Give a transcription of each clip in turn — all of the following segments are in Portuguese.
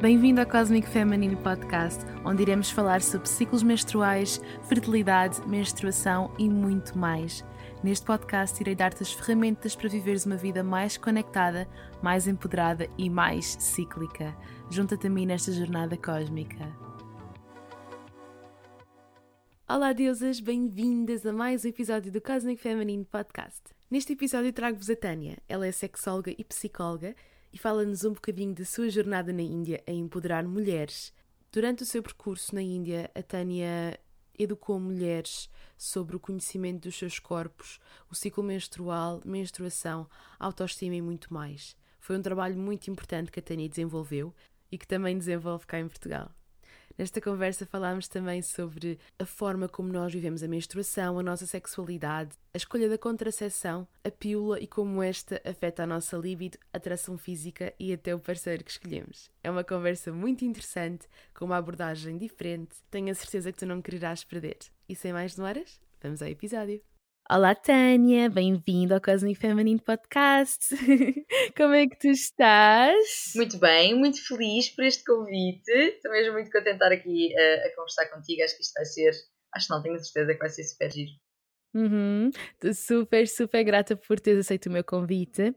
Bem-vindo ao Cosmic Feminine Podcast, onde iremos falar sobre ciclos menstruais, fertilidade, menstruação e muito mais. Neste podcast, irei dar-te as ferramentas para viveres uma vida mais conectada, mais empoderada e mais cíclica. Junta-te a mim nesta jornada cósmica. Olá, deusas, bem-vindas a mais um episódio do Cosmic Feminine Podcast. Neste episódio trago-vos a Tânia. Ela é sexóloga e psicóloga e fala-nos um bocadinho da sua jornada na Índia a empoderar mulheres. Durante o seu percurso na Índia, a Tânia educou mulheres sobre o conhecimento dos seus corpos, o ciclo menstrual, menstruação, autoestima e muito mais. Foi um trabalho muito importante que a Tânia desenvolveu e que também desenvolve cá em Portugal. Nesta conversa falámos também sobre a forma como nós vivemos a menstruação, a nossa sexualidade, a escolha da contracepção, a pílula e como esta afeta a nossa libido, atração física e até o parceiro que escolhemos. É uma conversa muito interessante, com uma abordagem diferente. Tenho a certeza que tu não quererás perder. E sem mais demoras, vamos ao episódio. Olá, Tânia, bem-vindo ao Cosmic Feminine Podcast. Como é que tu estás? Muito bem, muito feliz por este convite. Estou mesmo muito contente de estar aqui a, eh, a conversar contigo. Acho que isto vai ser, acho que não tenho certeza que vai ser super giro. Uhum. Estou super, super grata por teres aceito o meu convite.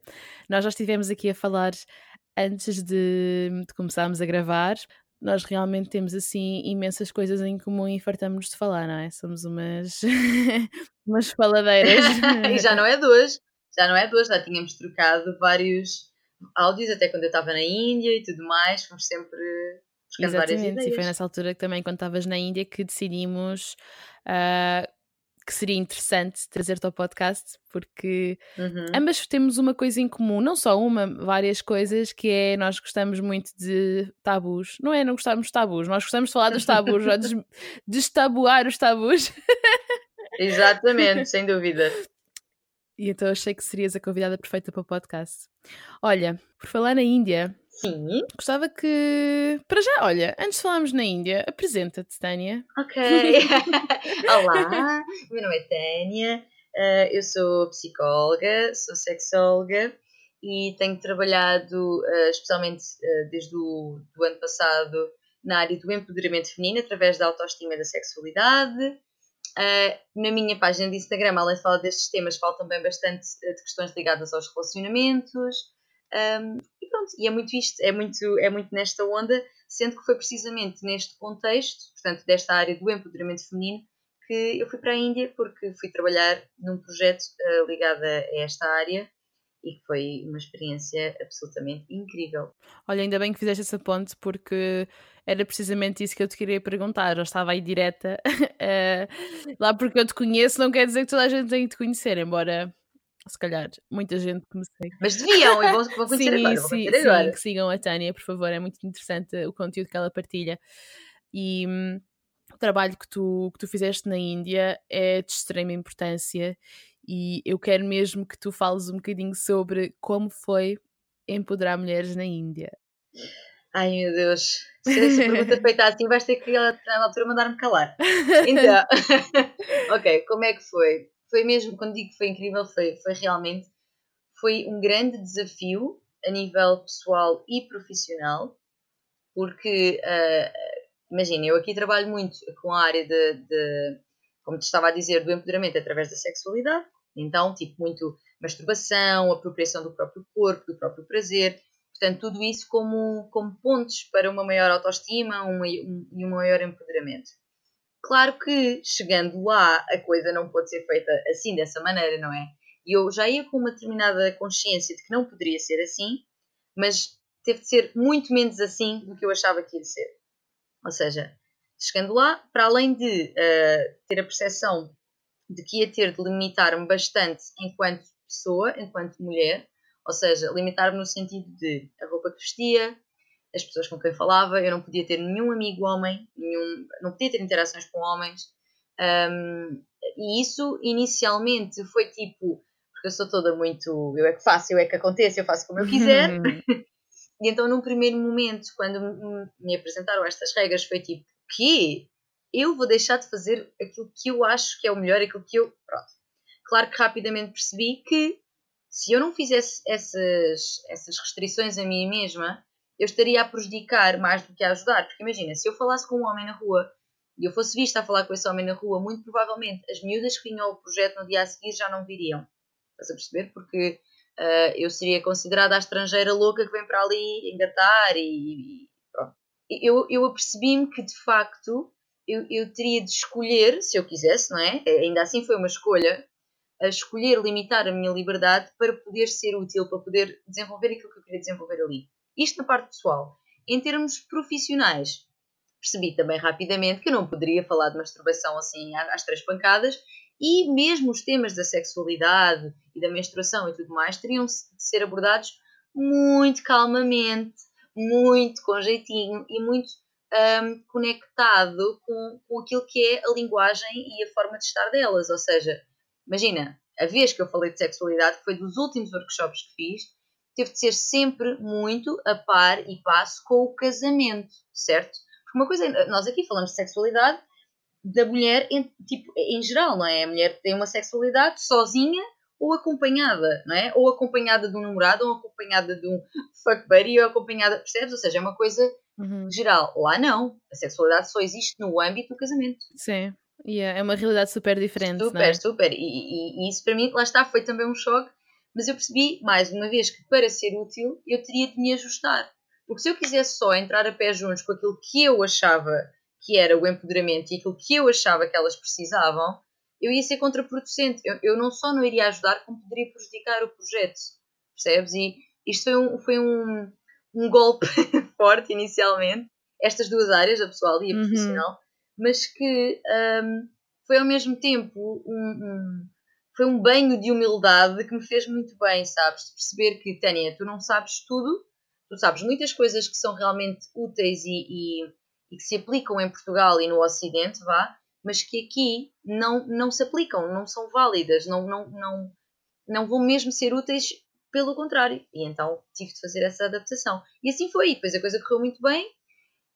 Nós já estivemos aqui a falar antes de, de começarmos a gravar nós realmente temos assim imensas coisas em comum e fartamos de falar, não é? Somos umas, umas faladeiras. e já não é duas, já não é duas, já tínhamos trocado vários áudios até quando eu estava na Índia e tudo mais, fomos sempre ideias. E foi nessa altura que também, quando estavas na Índia, que decidimos uh, que seria interessante trazer-te ao podcast, porque uhum. ambas temos uma coisa em comum, não só uma, várias coisas, que é nós gostamos muito de tabus. Não é não gostamos de tabus, nós gostamos de falar dos tabus, de destabuar os tabus. Exatamente, sem dúvida. E então achei que serias a convidada perfeita para o podcast. Olha, por falar na Índia, Sim. Gostava que. Para já, olha, antes de falarmos na Índia, apresenta-te, Tânia. Ok. Olá, meu nome é Tânia, uh, eu sou psicóloga, sou sexóloga e tenho trabalhado, uh, especialmente uh, desde o do ano passado, na área do empoderamento feminino através da autoestima e da sexualidade. na minha página de Instagram, além de falar destes temas, falo também bastante de questões ligadas aos relacionamentos. Um, e pronto, e é muito isto, é muito, é muito nesta onda, sendo que foi precisamente neste contexto, portanto, desta área do empoderamento feminino, que eu fui para a Índia porque fui trabalhar num projeto uh, ligado a esta área e que foi uma experiência absolutamente incrível. Olha, ainda bem que fizeste essa ponte porque era precisamente isso que eu te queria perguntar. Eu estava aí direta uh, lá porque eu te conheço, não quer dizer que toda a gente tem de te conhecer, embora se calhar, muita gente que me segue. Mas deviam, e vão, vão conhecer sim, agora. Sim, sim, agora. que sigam a Tânia, por favor, é muito interessante o conteúdo que ela partilha. E hum, o trabalho que tu, que tu fizeste na Índia é de extrema importância e eu quero mesmo que tu fales um bocadinho sobre como foi empoderar mulheres na Índia. Ai meu Deus, se essa pergunta feita assim, vais ter que na altura mandar-me calar. Então, ok, como é que foi? Foi mesmo, quando digo que foi incrível, foi, foi realmente foi um grande desafio a nível pessoal e profissional, porque uh, imagina, eu aqui trabalho muito com a área de, de, como te estava a dizer, do empoderamento através da sexualidade, então, tipo, muito masturbação, apropriação do próprio corpo, do próprio prazer, portanto, tudo isso como, como pontos para uma maior autoestima um, e um maior empoderamento. Claro que, chegando lá, a coisa não pode ser feita assim, dessa maneira, não é? E eu já ia com uma determinada consciência de que não poderia ser assim, mas teve de ser muito menos assim do que eu achava que ia ser. Ou seja, chegando lá, para além de uh, ter a percepção de que ia ter de limitar-me bastante enquanto pessoa, enquanto mulher, ou seja, limitar-me no sentido de a roupa que vestia, as pessoas com quem falava, eu não podia ter nenhum amigo homem, nenhum, não podia ter interações com homens. Um, e isso inicialmente foi tipo, porque eu sou toda muito, eu é que faço, eu é que acontece, eu faço como eu quiser. e então, num primeiro momento, quando me apresentaram estas regras, foi tipo, que eu vou deixar de fazer aquilo que eu acho que é o melhor, aquilo que eu. Pronto. Claro que rapidamente percebi que se eu não fizesse essas, essas restrições a mim mesma, eu estaria a prejudicar mais do que a ajudar. Porque imagina, se eu falasse com um homem na rua e eu fosse vista a falar com esse homem na rua, muito provavelmente as miúdas que vinham ao projeto no dia a seguir já não viriam. Estás a perceber? Porque uh, eu seria considerada a estrangeira louca que vem para ali engatar e, e pronto. Eu, eu apercebi-me que de facto eu, eu teria de escolher, se eu quisesse, não é? Ainda assim foi uma escolha, a escolher limitar a minha liberdade para poder ser útil, para poder desenvolver aquilo que eu queria desenvolver ali. Isto na parte pessoal. Em termos profissionais, percebi também rapidamente que eu não poderia falar de masturbação assim às três pancadas e mesmo os temas da sexualidade e da menstruação e tudo mais teriam de ser abordados muito calmamente, muito com jeitinho e muito um, conectado com, com aquilo que é a linguagem e a forma de estar delas. Ou seja, imagina, a vez que eu falei de sexualidade, que foi dos últimos workshops que fiz, teve de ser sempre muito a par e passo com o casamento, certo? Porque uma coisa, nós aqui falamos de sexualidade da mulher em, tipo, em geral, não é? A mulher tem uma sexualidade sozinha ou acompanhada, não é? Ou acompanhada de um namorado, ou acompanhada de um fuck buddy, ou acompanhada, percebes? Ou seja, é uma coisa uhum. geral. Lá não. A sexualidade só existe no âmbito do casamento. Sim. Yeah, é uma realidade super diferente. Super, é? super. E, e, e, isso para mim, lá está, foi também um choque. Mas eu percebi, mais uma vez, que para ser útil eu teria de me ajustar. Porque se eu quisesse só entrar a pé juntos com aquilo que eu achava que era o empoderamento e aquilo que eu achava que elas precisavam, eu ia ser contraproducente. Eu, eu não só não iria ajudar, como poderia prejudicar o projeto. Percebes? E isto foi um, foi um, um golpe forte inicialmente, estas duas áreas, a pessoal e a uhum. profissional, mas que um, foi ao mesmo tempo um, um, foi um banho de humildade que me fez muito bem, sabes? De perceber que, Tânia, tu não sabes tudo, tu sabes muitas coisas que são realmente úteis e, e, e que se aplicam em Portugal e no Ocidente, vá, mas que aqui não, não se aplicam, não são válidas, não, não, não, não vão mesmo ser úteis pelo contrário. E então tive de fazer essa adaptação. E assim foi. Depois a coisa correu muito bem.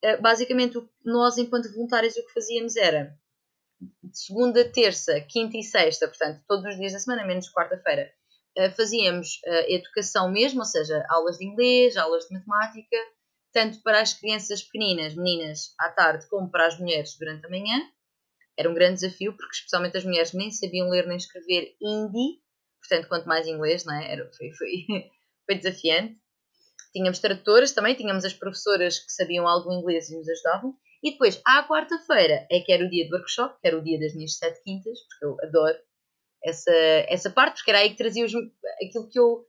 Uh, basicamente, nós, enquanto voluntários, o que fazíamos era de segunda, terça, quinta e sexta, portanto, todos os dias da semana, menos quarta-feira, uh, fazíamos uh, educação mesmo, ou seja, aulas de inglês, aulas de matemática, tanto para as crianças pequeninas, meninas, à tarde, como para as mulheres durante a manhã. Era um grande desafio, porque especialmente as mulheres nem sabiam ler nem escrever hindi, portanto, quanto mais inglês, não é? Era, foi, foi, foi desafiante. Tínhamos tradutoras também, tínhamos as professoras que sabiam algum inglês e nos ajudavam. E depois, à quarta-feira, é que era o dia do workshop, que era o dia das minhas sete quintas, porque eu adoro essa, essa parte, porque era aí que trazia os, aquilo que eu,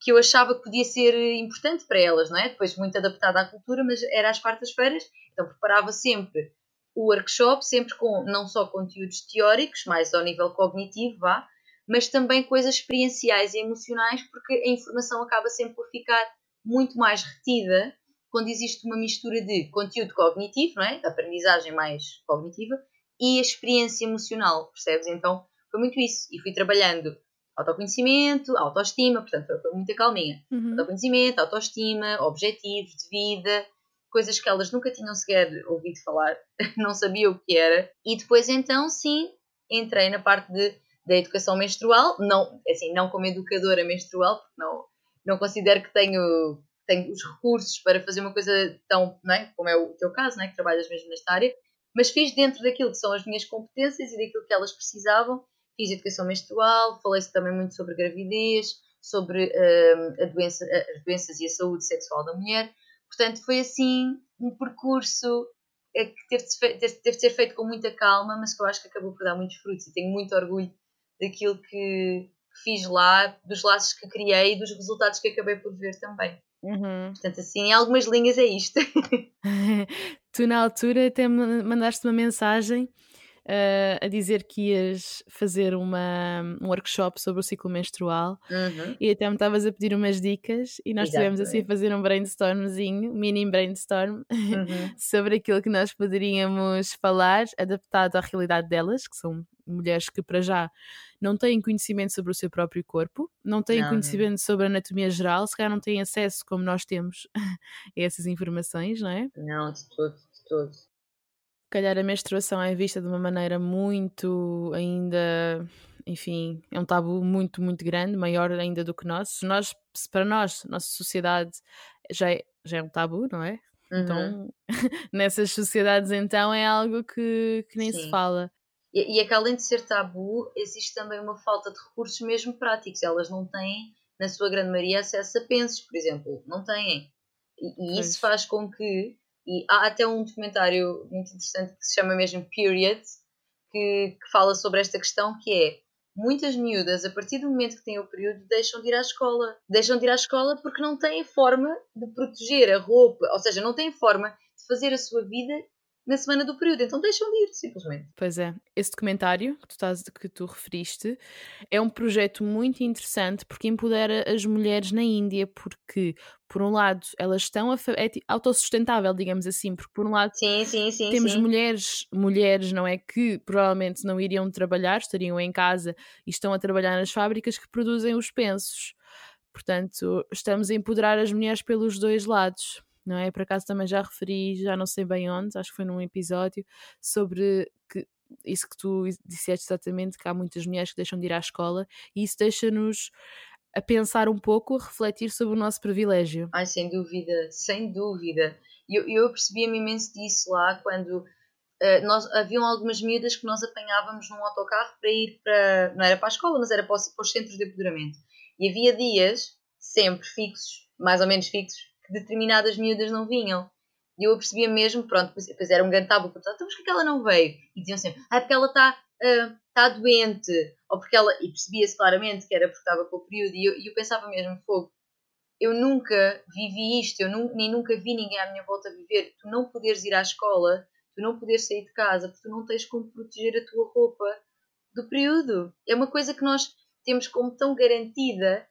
que eu achava que podia ser importante para elas, não é? Depois, muito adaptada à cultura, mas era às quartas-feiras, então preparava sempre o workshop, sempre com não só conteúdos teóricos, mais ao nível cognitivo, vá, mas também coisas experienciais e emocionais, porque a informação acaba sempre por ficar muito mais retida quando existe uma mistura de conteúdo cognitivo, não é? aprendizagem mais cognitiva, e a experiência emocional, percebes? Então foi muito isso. E fui trabalhando autoconhecimento, autoestima, portanto foi muita calminha. Uhum. Autoconhecimento, autoestima, objetivos de vida, coisas que elas nunca tinham sequer ouvido falar, não sabiam o que era. E depois então, sim, entrei na parte de da educação menstrual, não, assim, não como educadora menstrual, porque não, não considero que tenho, tenho os recursos para fazer uma coisa tão, não é? como é o teu caso, não é? que trabalhas mesmo nesta área, mas fiz dentro daquilo que são as minhas competências e daquilo que elas precisavam. Fiz educação menstrual, falei-se também muito sobre gravidez, sobre uh, doença, as doenças e a saúde sexual da mulher. Portanto, foi assim um percurso é que teve de, teve de ser feito com muita calma, mas que eu acho que acabou por dar muitos frutos e tenho muito orgulho daquilo que fiz lá, dos laços que criei e dos resultados que acabei por ver também. Uhum. Portanto, assim, em algumas linhas é isto. tu, na altura, até mandaste uma mensagem uh, a dizer que ias fazer uma, um workshop sobre o ciclo menstrual uhum. e até me estavas a pedir umas dicas e nós estivemos assim a fazer um brainstormzinho, mini brainstorm, uhum. sobre aquilo que nós poderíamos falar, adaptado à realidade delas, que são mulheres que para já não têm conhecimento sobre o seu próprio corpo, não têm não, conhecimento não. sobre a anatomia geral, se calhar não têm acesso como nós temos a essas informações, não é? Não, de todo, de todo calhar a menstruação é vista de uma maneira muito ainda, enfim, é um tabu muito, muito grande, maior ainda do que nós. Se nós, se para nós, nossa sociedade já é, já é um tabu, não é? Uhum. Então, nessas sociedades, então, é algo que, que nem Sim. se fala. E, e é que além de ser tabu, existe também uma falta de recursos mesmo práticos. Elas não têm, na sua grande maioria, acesso a pensos, por exemplo. Não têm. E, e isso faz com que. E há até um documentário muito interessante que se chama mesmo Period, que, que fala sobre esta questão, que é muitas miúdas, a partir do momento que têm o período, deixam de ir à escola. Deixam de ir à escola porque não têm forma de proteger a roupa, ou seja, não têm forma de fazer a sua vida na semana do período. Então deixam de ir, simplesmente. Pois é, esse documentário que tu, estás, que tu referiste é um projeto muito interessante porque empodera as mulheres na Índia, porque, por um lado, elas estão a, é autossustentável, digamos assim, porque por um lado Sim, sim, sim. temos mulheres, mulheres, não é, que provavelmente não iriam trabalhar, estariam em casa e estão a trabalhar nas fábricas que produzem os pensos. Portanto, estamos a empoderar as mulheres pelos dois lados, não é? Por acaso também já referi, já não sei bem onde, acho que foi num episódio, sobre que isso que tu disseste exatamente, que há muitas mulheres que deixam de ir à escola e isso deixa-nos a pensar um pouco, a refletir sobre o nosso privilégio. Ai, sem dúvida, sem dúvida. Eu, eu percebia-me imenso disso lá quando eh, nós, haviam algumas miúdas que nós apanhávamos num autocarro para ir para. não era para a escola, mas era para os, para os centros de apoderamento. E havia dias, sempre fixos, mais ou menos fixos, que determinadas miúdas não vinham. E eu percebia mesmo, pronto, depois era um grande tabu, portanto, então, mas porquê que ela não veio? E diziam sempre, ah, porque ela está ah, está doente, ou porque ela. E percebia-se claramente que era porque estava com o período, e eu, e eu pensava mesmo, fogo, eu nunca vivi isto, eu nu- nem nunca vi ninguém à minha volta viver. Tu não poderes ir à escola, tu não poderes sair de casa, porque tu não tens como proteger a tua roupa do período. É uma coisa que nós temos como tão garantida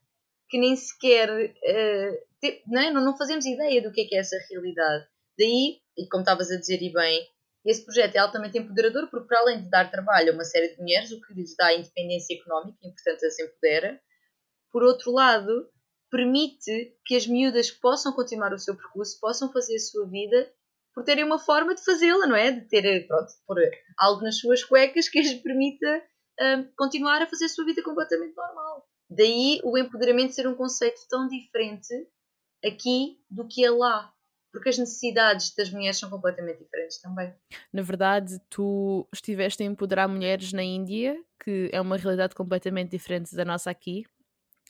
que nem sequer eh, é? não, fazemos ideia do que é que é essa realidade. Daí, e como estavas a dizer e bem, esse projeto é altamente empoderador porque, para além de dar trabalho a uma série de mulheres, o que lhes dá independência económica e, portanto, as empodera, por outro lado, permite que as miúdas possam continuar o seu percurso, possam fazer a sua vida por terem uma forma de fazê-la, não é? De ter, pronto, por algo nas suas cuecas que as permita hum, continuar a fazer a sua vida completamente normal. Daí o empoderamento ser um conceito tão diferente aqui do que é lá. Porque as necessidades das mulheres são completamente diferentes também. Na verdade, tu estiveste a empoderar mulheres na Índia, que é uma realidade completamente diferente da nossa aqui.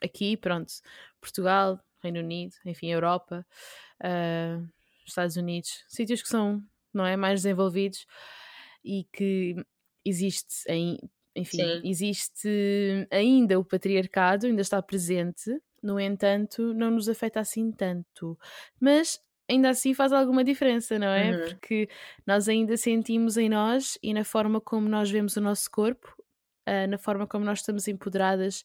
Aqui, pronto, Portugal, Reino Unido, enfim, Europa, ah, Estados Unidos, sítios que são, não é, mais desenvolvidos e que existe, em, enfim, Sim. existe ainda o patriarcado, ainda está presente, no entanto, não nos afeta assim tanto. Mas ainda assim faz alguma diferença, não é? Uhum. Porque nós ainda sentimos em nós e na forma como nós vemos o nosso corpo, ah, na forma como nós estamos empoderadas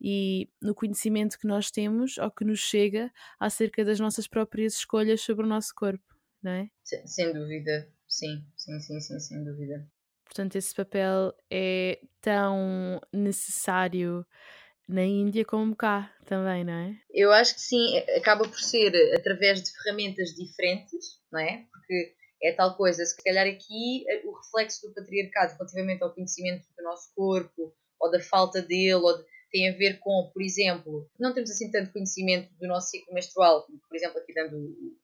e no conhecimento que nós temos ou que nos chega acerca das nossas próprias escolhas sobre o nosso corpo, não é? Sem, sem dúvida. Sim, sim, sim, sim, sem dúvida. Portanto, esse papel é tão necessário na Índia como cá também, não é? Eu acho que sim, acaba por ser através de ferramentas diferentes, não é? Porque é tal coisa, se calhar aqui eh, o reflexo do patriarcado relativamente ao conhecimento do nosso corpo ou da falta dele, de- tem a ver com, por exemplo, não temos assim tanto conhecimento do nosso ciclo menstrual, por exemplo, aqui dando o,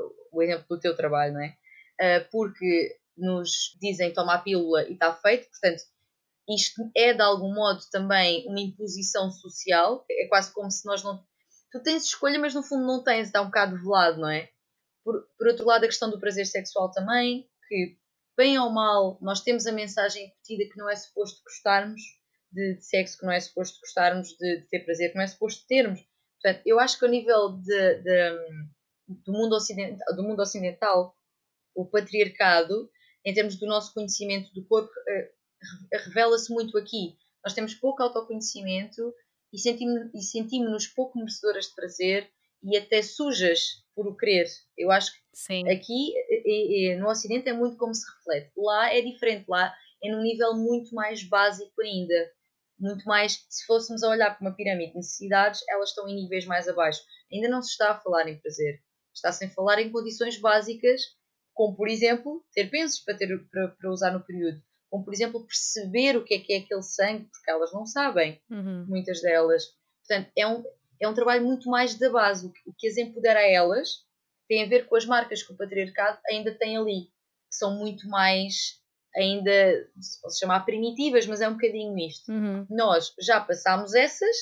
o- o exemplo do teu trabalho, não é? Ah, porque nos dizem toma a pílula e está feito, portanto, isto é de algum modo também uma imposição social, é quase como se nós não. Tu tens escolha, mas no fundo não tens, está um bocado velado, não é? Por, por outro lado, a questão do prazer sexual também, que, bem ou mal, nós temos a mensagem incutida que não é suposto gostarmos de, de sexo, que não é suposto gostarmos de, de ter prazer, que não é suposto termos. Portanto, eu acho que ao nível de, do, mundo ocidental, do mundo ocidental, o patriarcado, em termos do nosso conhecimento do corpo, eh, revela-se muito aqui. Nós temos pouco autoconhecimento e sentimos- e sentimos-nos pouco merecedoras de prazer e até sujas por o querer. Eu acho que Sim. aqui eh, eh, no Ocidente é muito como se reflete. Lá é diferente, lá é num nível muito mais básico ainda. Muito mais, se fôssemos a olhar para uma pirâmide de necessidades, elas estão em níveis mais abaixo. Ainda não se está a falar em prazer. Está-se a falar em condições básicas, como por exemplo, ter pensos para, ter, para, para usar no período. Como por exemplo, perceber o que é que é aquele sangue, porque elas não sabem Uhum. muitas delas. Portanto, é um, é um trabalho muito mais da base. O que as empodera a elas tem a ver com as marcas que o patriarcado ainda tem ali, que são muito mais ainda se pode chamar primitivas, mas é um bocadinho isto. Uhum. Nós já passámos essas,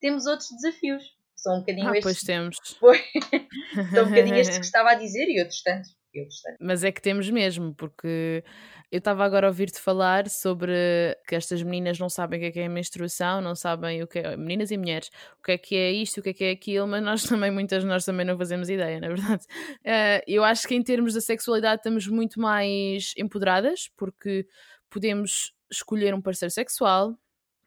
temos outros desafios. São um bocadinho Ah, estes. pois temos. São um bocadinho estes que estava a dizer e outros tantos. Mas é que temos mesmo, porque eu estava agora a ouvir-te falar sobre que estas meninas não sabem o que é que é a menstruação, não sabem o que é, meninas e mulheres, o que é que é isto, o que é que é aquilo, mas nós também, muitas nós também não fazemos ideia, na verdade. Eh, eu acho que em termos da sexualidade estamos muito mais empoderadas, porque podemos escolher um parceiro sexual,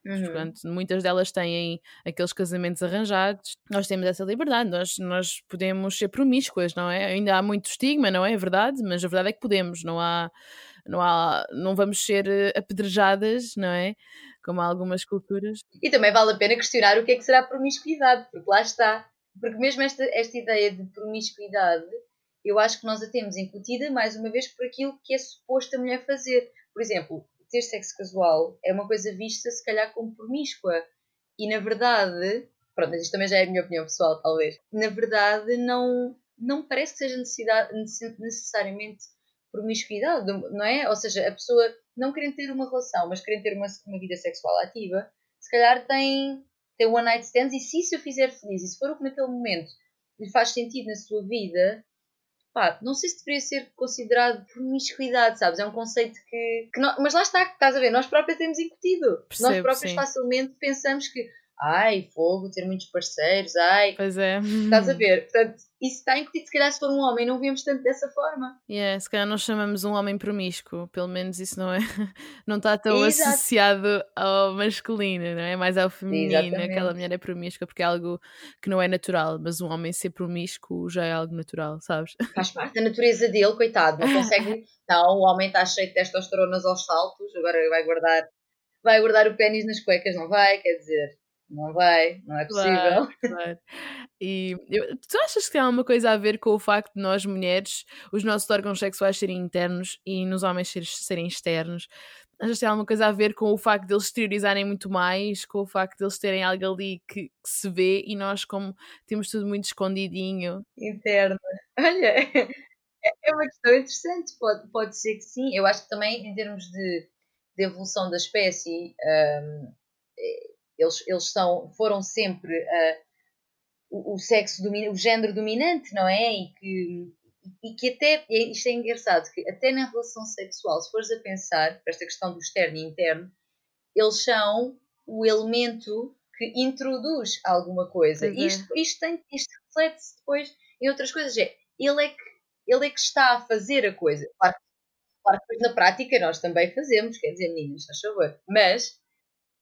Uhum. Portanto, muitas delas têm aqueles casamentos arranjados. Nós temos essa liberdade, nós, nós podemos ser promíscuas, não é? Ainda há muito estigma, não é? É verdade, mas a verdade é que podemos, não há, não há, não vamos ser eh, apedrejadas, não é? Como há algumas culturas. E também vale a pena questionar o que é que será promiscuidade, porque lá está. Porque mesmo esta, esta ideia de promiscuidade, eu acho que nós a temos incutida, mais uma vez, por aquilo que é suposto a mulher fazer. Por exemplo, ter sexo casual é uma coisa vista, se calhar, como promíscua. E na verdade, pronto, mas isto também já é a minha opinião pessoal, talvez. Na verdade, não, não parece que seja necessidade, necess- necessariamente promiscuidade, não é? Ou seja, a pessoa não querendo ter uma relação, mas querendo ter uma, uma vida sexual ativa, se calhar tem, tem one night stands e se isso o fizer feliz e se for o que naquele momento lhe faz sentido na sua vida, pá, não sei se deveria ser considerado promiscuidade, sabes? É um conceito que. que nó- mas lá está, estás a ver, nós próprios temos incutido. nós Percebo, próprios sim. facilmente pensamos que, ai, fogo, ter muitos parceiros, ai. Pois é. Estás a ver? Portanto, isso está incutido. Se calhar, se for um homem, não vemos tanto dessa forma. Yeah, se calhar nós chamamos um homem promíscuo, pelo menos isso não é, não está tão Exato. associado ao masculino, não é? Mais ao feminino, Exatamente. aquela mulher é promíscua porque é algo que não é natural, mas um homem ser promíscuo já é algo natural, sabes? Faz parte da natureza dele, coitado. Não consegue. Não, o homem está cheio de testosteronas aos saltos, agora vai guardar. Vai guardar o pênis nas cuecas, não vai? Quer dizer, não vai, não é possível. Claro, claro. E eu- tu achas que tem alguma coisa a ver com o facto de nós mulheres, os nossos órgãos sexuais serem internos e nos homens ser- serem externos? Achas que tem alguma coisa a ver com o facto de eles exteriorizarem muito mais, com o facto de eles terem algo ali que, que se vê e nós, como temos tudo muito escondidinho? interna. Olha, é é uma questão interessante. Pode, pode ser que sim. Eu acho que também, em termos de, de evolução da espécie, hum, eh, eles, eles são, foram sempre ah, o, o sexo o género dominante, não é? E que, e que até, e isto é engraçado, que até na relação sexual, se fores a pensar, para esta questão do externo e interno, eles são o elemento que introduz alguma coisa. É. Isto, isto, tem, isto reflete-se depois em outras coisas. É, ele, é que, ele é que está a fazer a coisa. Claro, claro que depois na prática nós também fazemos, quer dizer, meninas, faz favor. Mas,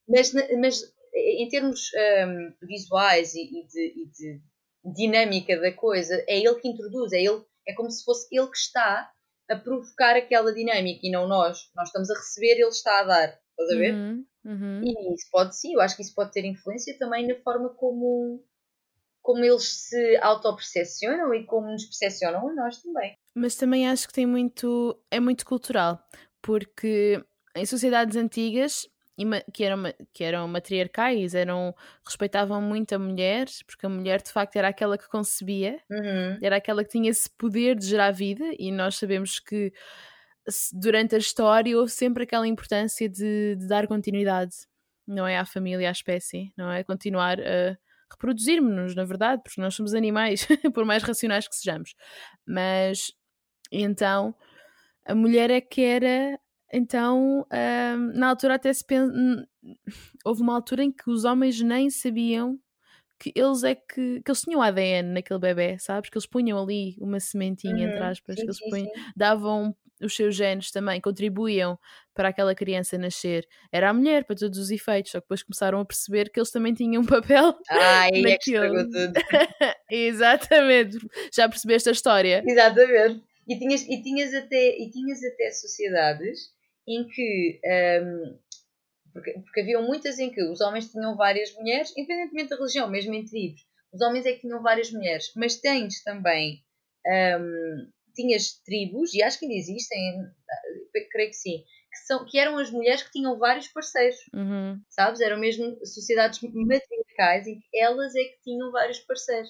mas, mas em termos hum, visuais e, e de, e de dinâmica da coisa, é ele que introduz, é, ele, é como se fosse ele que está a provocar aquela dinâmica e não nós. Nós estamos a receber, ele está a dar. Estás a ver? Uhum, uhum. E isso pode sim, eu acho que isso pode ter influência também na forma como, como eles se autopercepcionam e como nos percepcionam a nós também. Mas também acho que tem muito. é muito cultural, porque em sociedades antigas que eram, que eram matriarcais, eram, respeitavam muito a mulher, porque a mulher de facto era aquela que concebia, Uhum. era aquela que tinha esse poder de gerar vida, e nós sabemos que durante a história houve sempre aquela importância de, de dar continuidade, não é? À família, à espécie, não é? Continuar a reproduzirmos-nos, na verdade, porque nós somos animais, por mais racionais que sejamos. Mas então a mulher é que era. Então, hum, na altura até se pensa. Houve uma altura em que os homens nem sabiam que eles é que, que eles tinham ADN naquele bebê, sabes? Que eles punham ali uma sementinha, entre Uhum. aspas, Sim, que eles punham, sim. davam os seus genes também, contribuíam para aquela criança nascer. Era a mulher, para todos os efeitos, só que depois começaram a perceber que eles também tinham um papel. Ah, aí é que Naquilo. tudo. Exatamente. Já percebeste a história? Exatamente. E tinhas, e, tinhas até, e tinhas até sociedades em que. hum, porque, porque haviam muitas em que os homens tinham várias mulheres, independentemente da religião, mesmo em tribos. Os homens é que tinham várias mulheres. Mas tens também. hum, tinhas tribos, e acho que ainda existem, eh, creio que sim, que, são, que eram as mulheres que tinham vários parceiros, Uhum. sabes? Eram mesmo sociedades matriarcais em que elas é que tinham vários parceiros.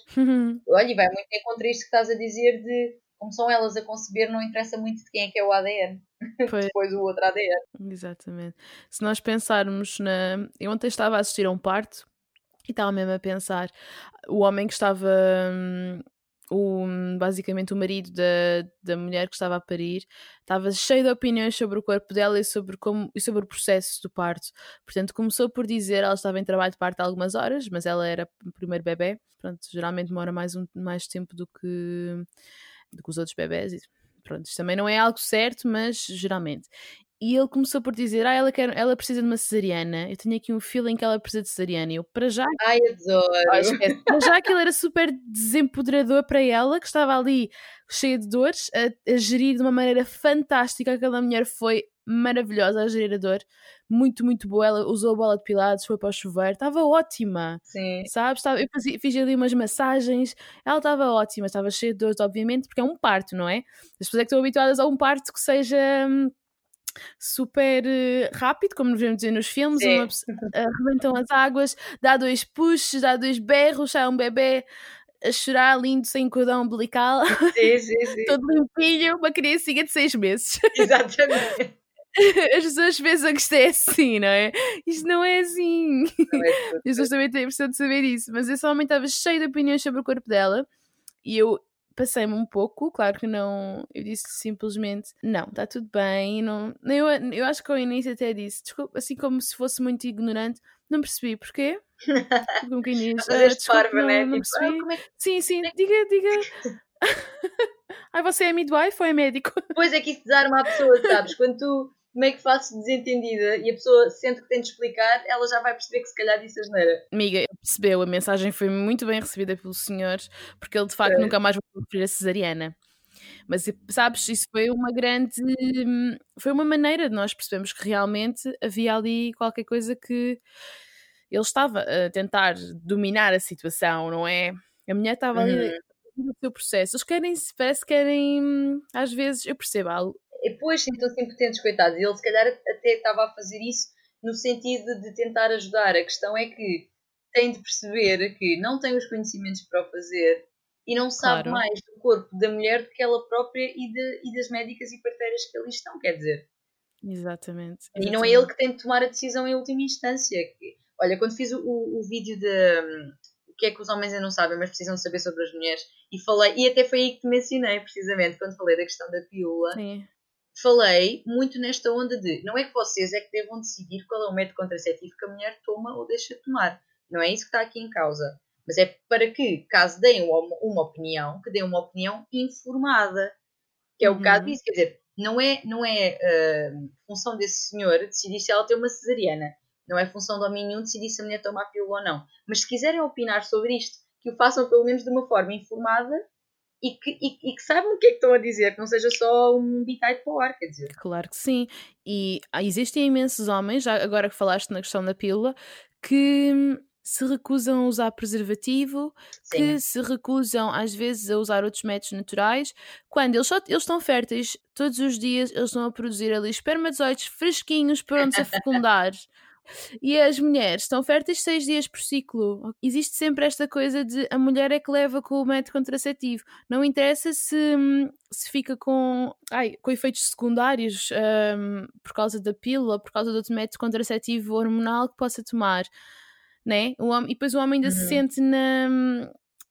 Olha, e vai muito em contra isto que estás a dizer de como são elas a conceber, não interessa muito de quem é que é o ADN. Pois, Depois o outro ADN. exatamente. Se nós pensarmos na. Eu ontem estava a assistir a um parto e estava mesmo a pensar. O homem que estava. hum, O, basicamente o marido da, da mulher que estava a parir estava cheio de opiniões sobre o corpo dela e sobre, como, e sobre o processo do parto. Portanto, começou por dizer ela estava em trabalho de parto há algumas horas, mas ela era o primeiro bebê. Pronto, geralmente demora mais, um, mais tempo do que, do que os outros bebés. Pronto, isto também não é algo certo, mas geralmente. E ele começou por dizer: Ah, ela, quer, ela precisa de uma cesariana. Eu tenho aqui um feeling que ela precisa de cesariana. E eu, para já, Ai, adoro. ah, para já aquilo era super desempoderador para ela, que estava ali cheia de dores, a, a gerir de uma maneira fantástica. Aquela mulher foi maravilhosa a gerir a dor, muito, muito boa. Ela usou a bola de pilates, foi para o chuveiro, estava ótima. Sim. Sabes? Estava- Eu fazia- fiz ali umas massagens, ela estava ótima, estava cheia de dores, obviamente, porque é um parto, não é? As pessoas é que estão habituadas a um parto que seja hum, super eh, rápido, como vemos dizer nos filmes, pessoa- arrebentam as águas, dá dois pushes, dá dois berros, sai um bebê a chorar lindo, sem cordão umbilical, Sim, sim, sim. todo limpinho, uma criancinha de seis meses. Exatamente. As pessoas pensam que isto é assim, não é? Isto não é assim. Não é. As pessoas também têm a impressão de saber isso, mas esse homem estava cheio de opiniões sobre o corpo dela e eu passei-me um pouco, claro que não, eu disse simplesmente não, está tudo bem, não, eu, eu acho que ao início até disse, desculpa, assim como se fosse muito ignorante, não percebi porquê. Um bocadinho A "Ah, fazer desculpe, parva, né? não, não Tipo, ah, percebi. como é que- Sim, sim, diga, diga. Ai, você é midwife ou é médico? Depois é que isso desarma a pessoa, sabes? Quando tu meio que fazes desentendida e a pessoa sente que tem de explicar, ela já vai perceber que se calhar disse asneira. Amiga, percebeu, a mensagem foi muito bem recebida pelos senhores, porque ele de facto É. nunca mais vai referir a cesariana. Mas sabes, isso foi uma grande. hum, Foi uma maneira de nós percebermos que realmente havia ali qualquer coisa que ele estava a tentar dominar a situação, não é? A mulher estava ali Uhum. no seu processo. Eles querem, parece que querem, hum, às vezes, eu percebo, depois sintam-se impotentes, coitados. Ele se calhar até estava a fazer isso no sentido de tentar ajudar. A questão é que tem de perceber que não tem os conhecimentos para o fazer e não sabe Claro. mais do corpo da mulher do que ela própria e, de- e das médicas e parteiras que ali estão, quer dizer. Exatamente. E não é ele que tem de tomar a decisão em última instância. Que- Olha, quando fiz o, o vídeo de hum, o que é que os homens ainda não sabem, mas precisam saber sobre as mulheres, e falei, e até foi aí que te mencionei, precisamente, quando falei da questão da pílula, Sim, falei muito nesta onda de não é que vocês é que devam decidir qual é o método contraceptivo que a mulher toma ou deixa de tomar. Não é isso que está aqui em causa. Mas é para que, caso deem uma, opinião, que deem uma opinião informada. Que é o Uhum. caso disso. Quer dizer, não é, não é ah, função desse senhor decidir se ela tem uma cesariana. Não é função de homem nenhum decidir se a mulher toma a pílula ou não. Mas se quiserem opinar sobre isto, que o façam pelo menos de uma forma informada e que, e, e que saibam o que é que estão a dizer, que não seja só um bitite para o ar, quer dizer. Claro que sim. E ah, existem imensos homens, já agora que falaste na questão da pílula, que hum, se recusam a usar preservativo, Sim. que se recusam às vezes a usar outros métodos naturais, quando eles, só, eles estão férteis todos os dias, eles estão a produzir ali espermatozoides fresquinhos prontos a fecundar. E as mulheres estão férteis seis dias por ciclo. Existe sempre esta coisa de a mulher é que leva com o método contraceptivo. Não interessa se, hum, se fica com, ai, com efeitos secundários hum, por causa da pílula, por causa do outro método contraceptivo hormonal que possa tomar. Né? O homem, e depois o homem ainda se Uhum. sente na,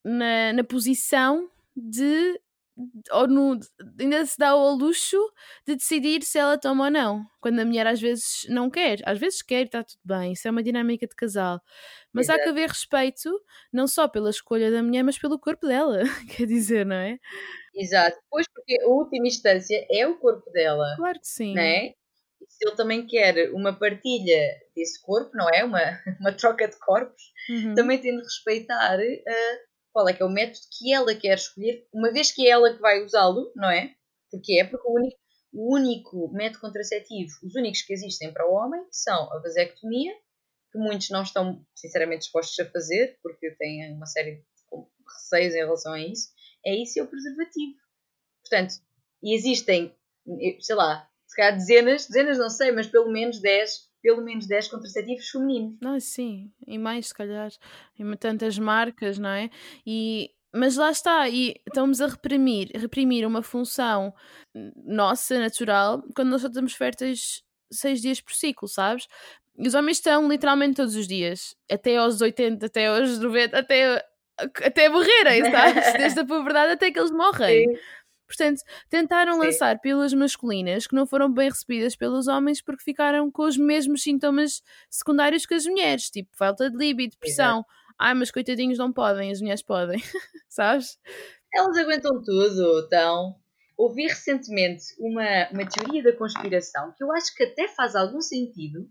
na, na posição de ou no, ainda se dá ao luxo de decidir se ela toma ou não. Quando a mulher às vezes não quer, às vezes quer está tudo bem, isso é uma dinâmica de casal. Mas há que Exato. haver respeito, não só pela escolha da mulher, mas pelo corpo dela, quer dizer, não é? Exato. Pois, porque a última instância é o corpo dela, Claro que sim. não é? Se ele também quer uma partilha desse corpo, não é? Uma, uma troca de corpos, Uhum. também tem de respeitar ah, qual é que é o método que ela quer escolher, uma vez que é ela que vai usá-lo, não é? Porque é porque o único, o único método contraceptivo, os únicos que existem para o homem são a vasectomia, que muitos não estão sinceramente dispostos a fazer, porque têm uma série de receios em relação a isso, é isso e o preservativo. Portanto, existem, sei lá, se calhar dezenas, dezenas não sei, mas pelo menos 10, pelo menos 10 contraceptivos femininos. Não, sim, e mais se calhar, em tantas marcas, não é? E mas lá está, e estamos a reprimir, reprimir uma função nossa, natural, quando nós só estamos férteis seis dias por ciclo, sabes? E os homens estão literalmente todos os dias, até aos 80, até aos 90, até, até morrerem, sabes? Desde a puberdade até que eles morrem. Sim. Portanto, tentaram Sim. lançar pílulas masculinas que não foram bem recebidas pelos homens porque ficaram com os mesmos sintomas secundários que as mulheres, tipo falta de libido, depressão. Ai, mas coitadinhos não podem, as mulheres podem, sabes? Elas aguentam tudo, então. Ouvi recentemente uma, uma teoria da conspiração que eu acho que até faz algum sentido,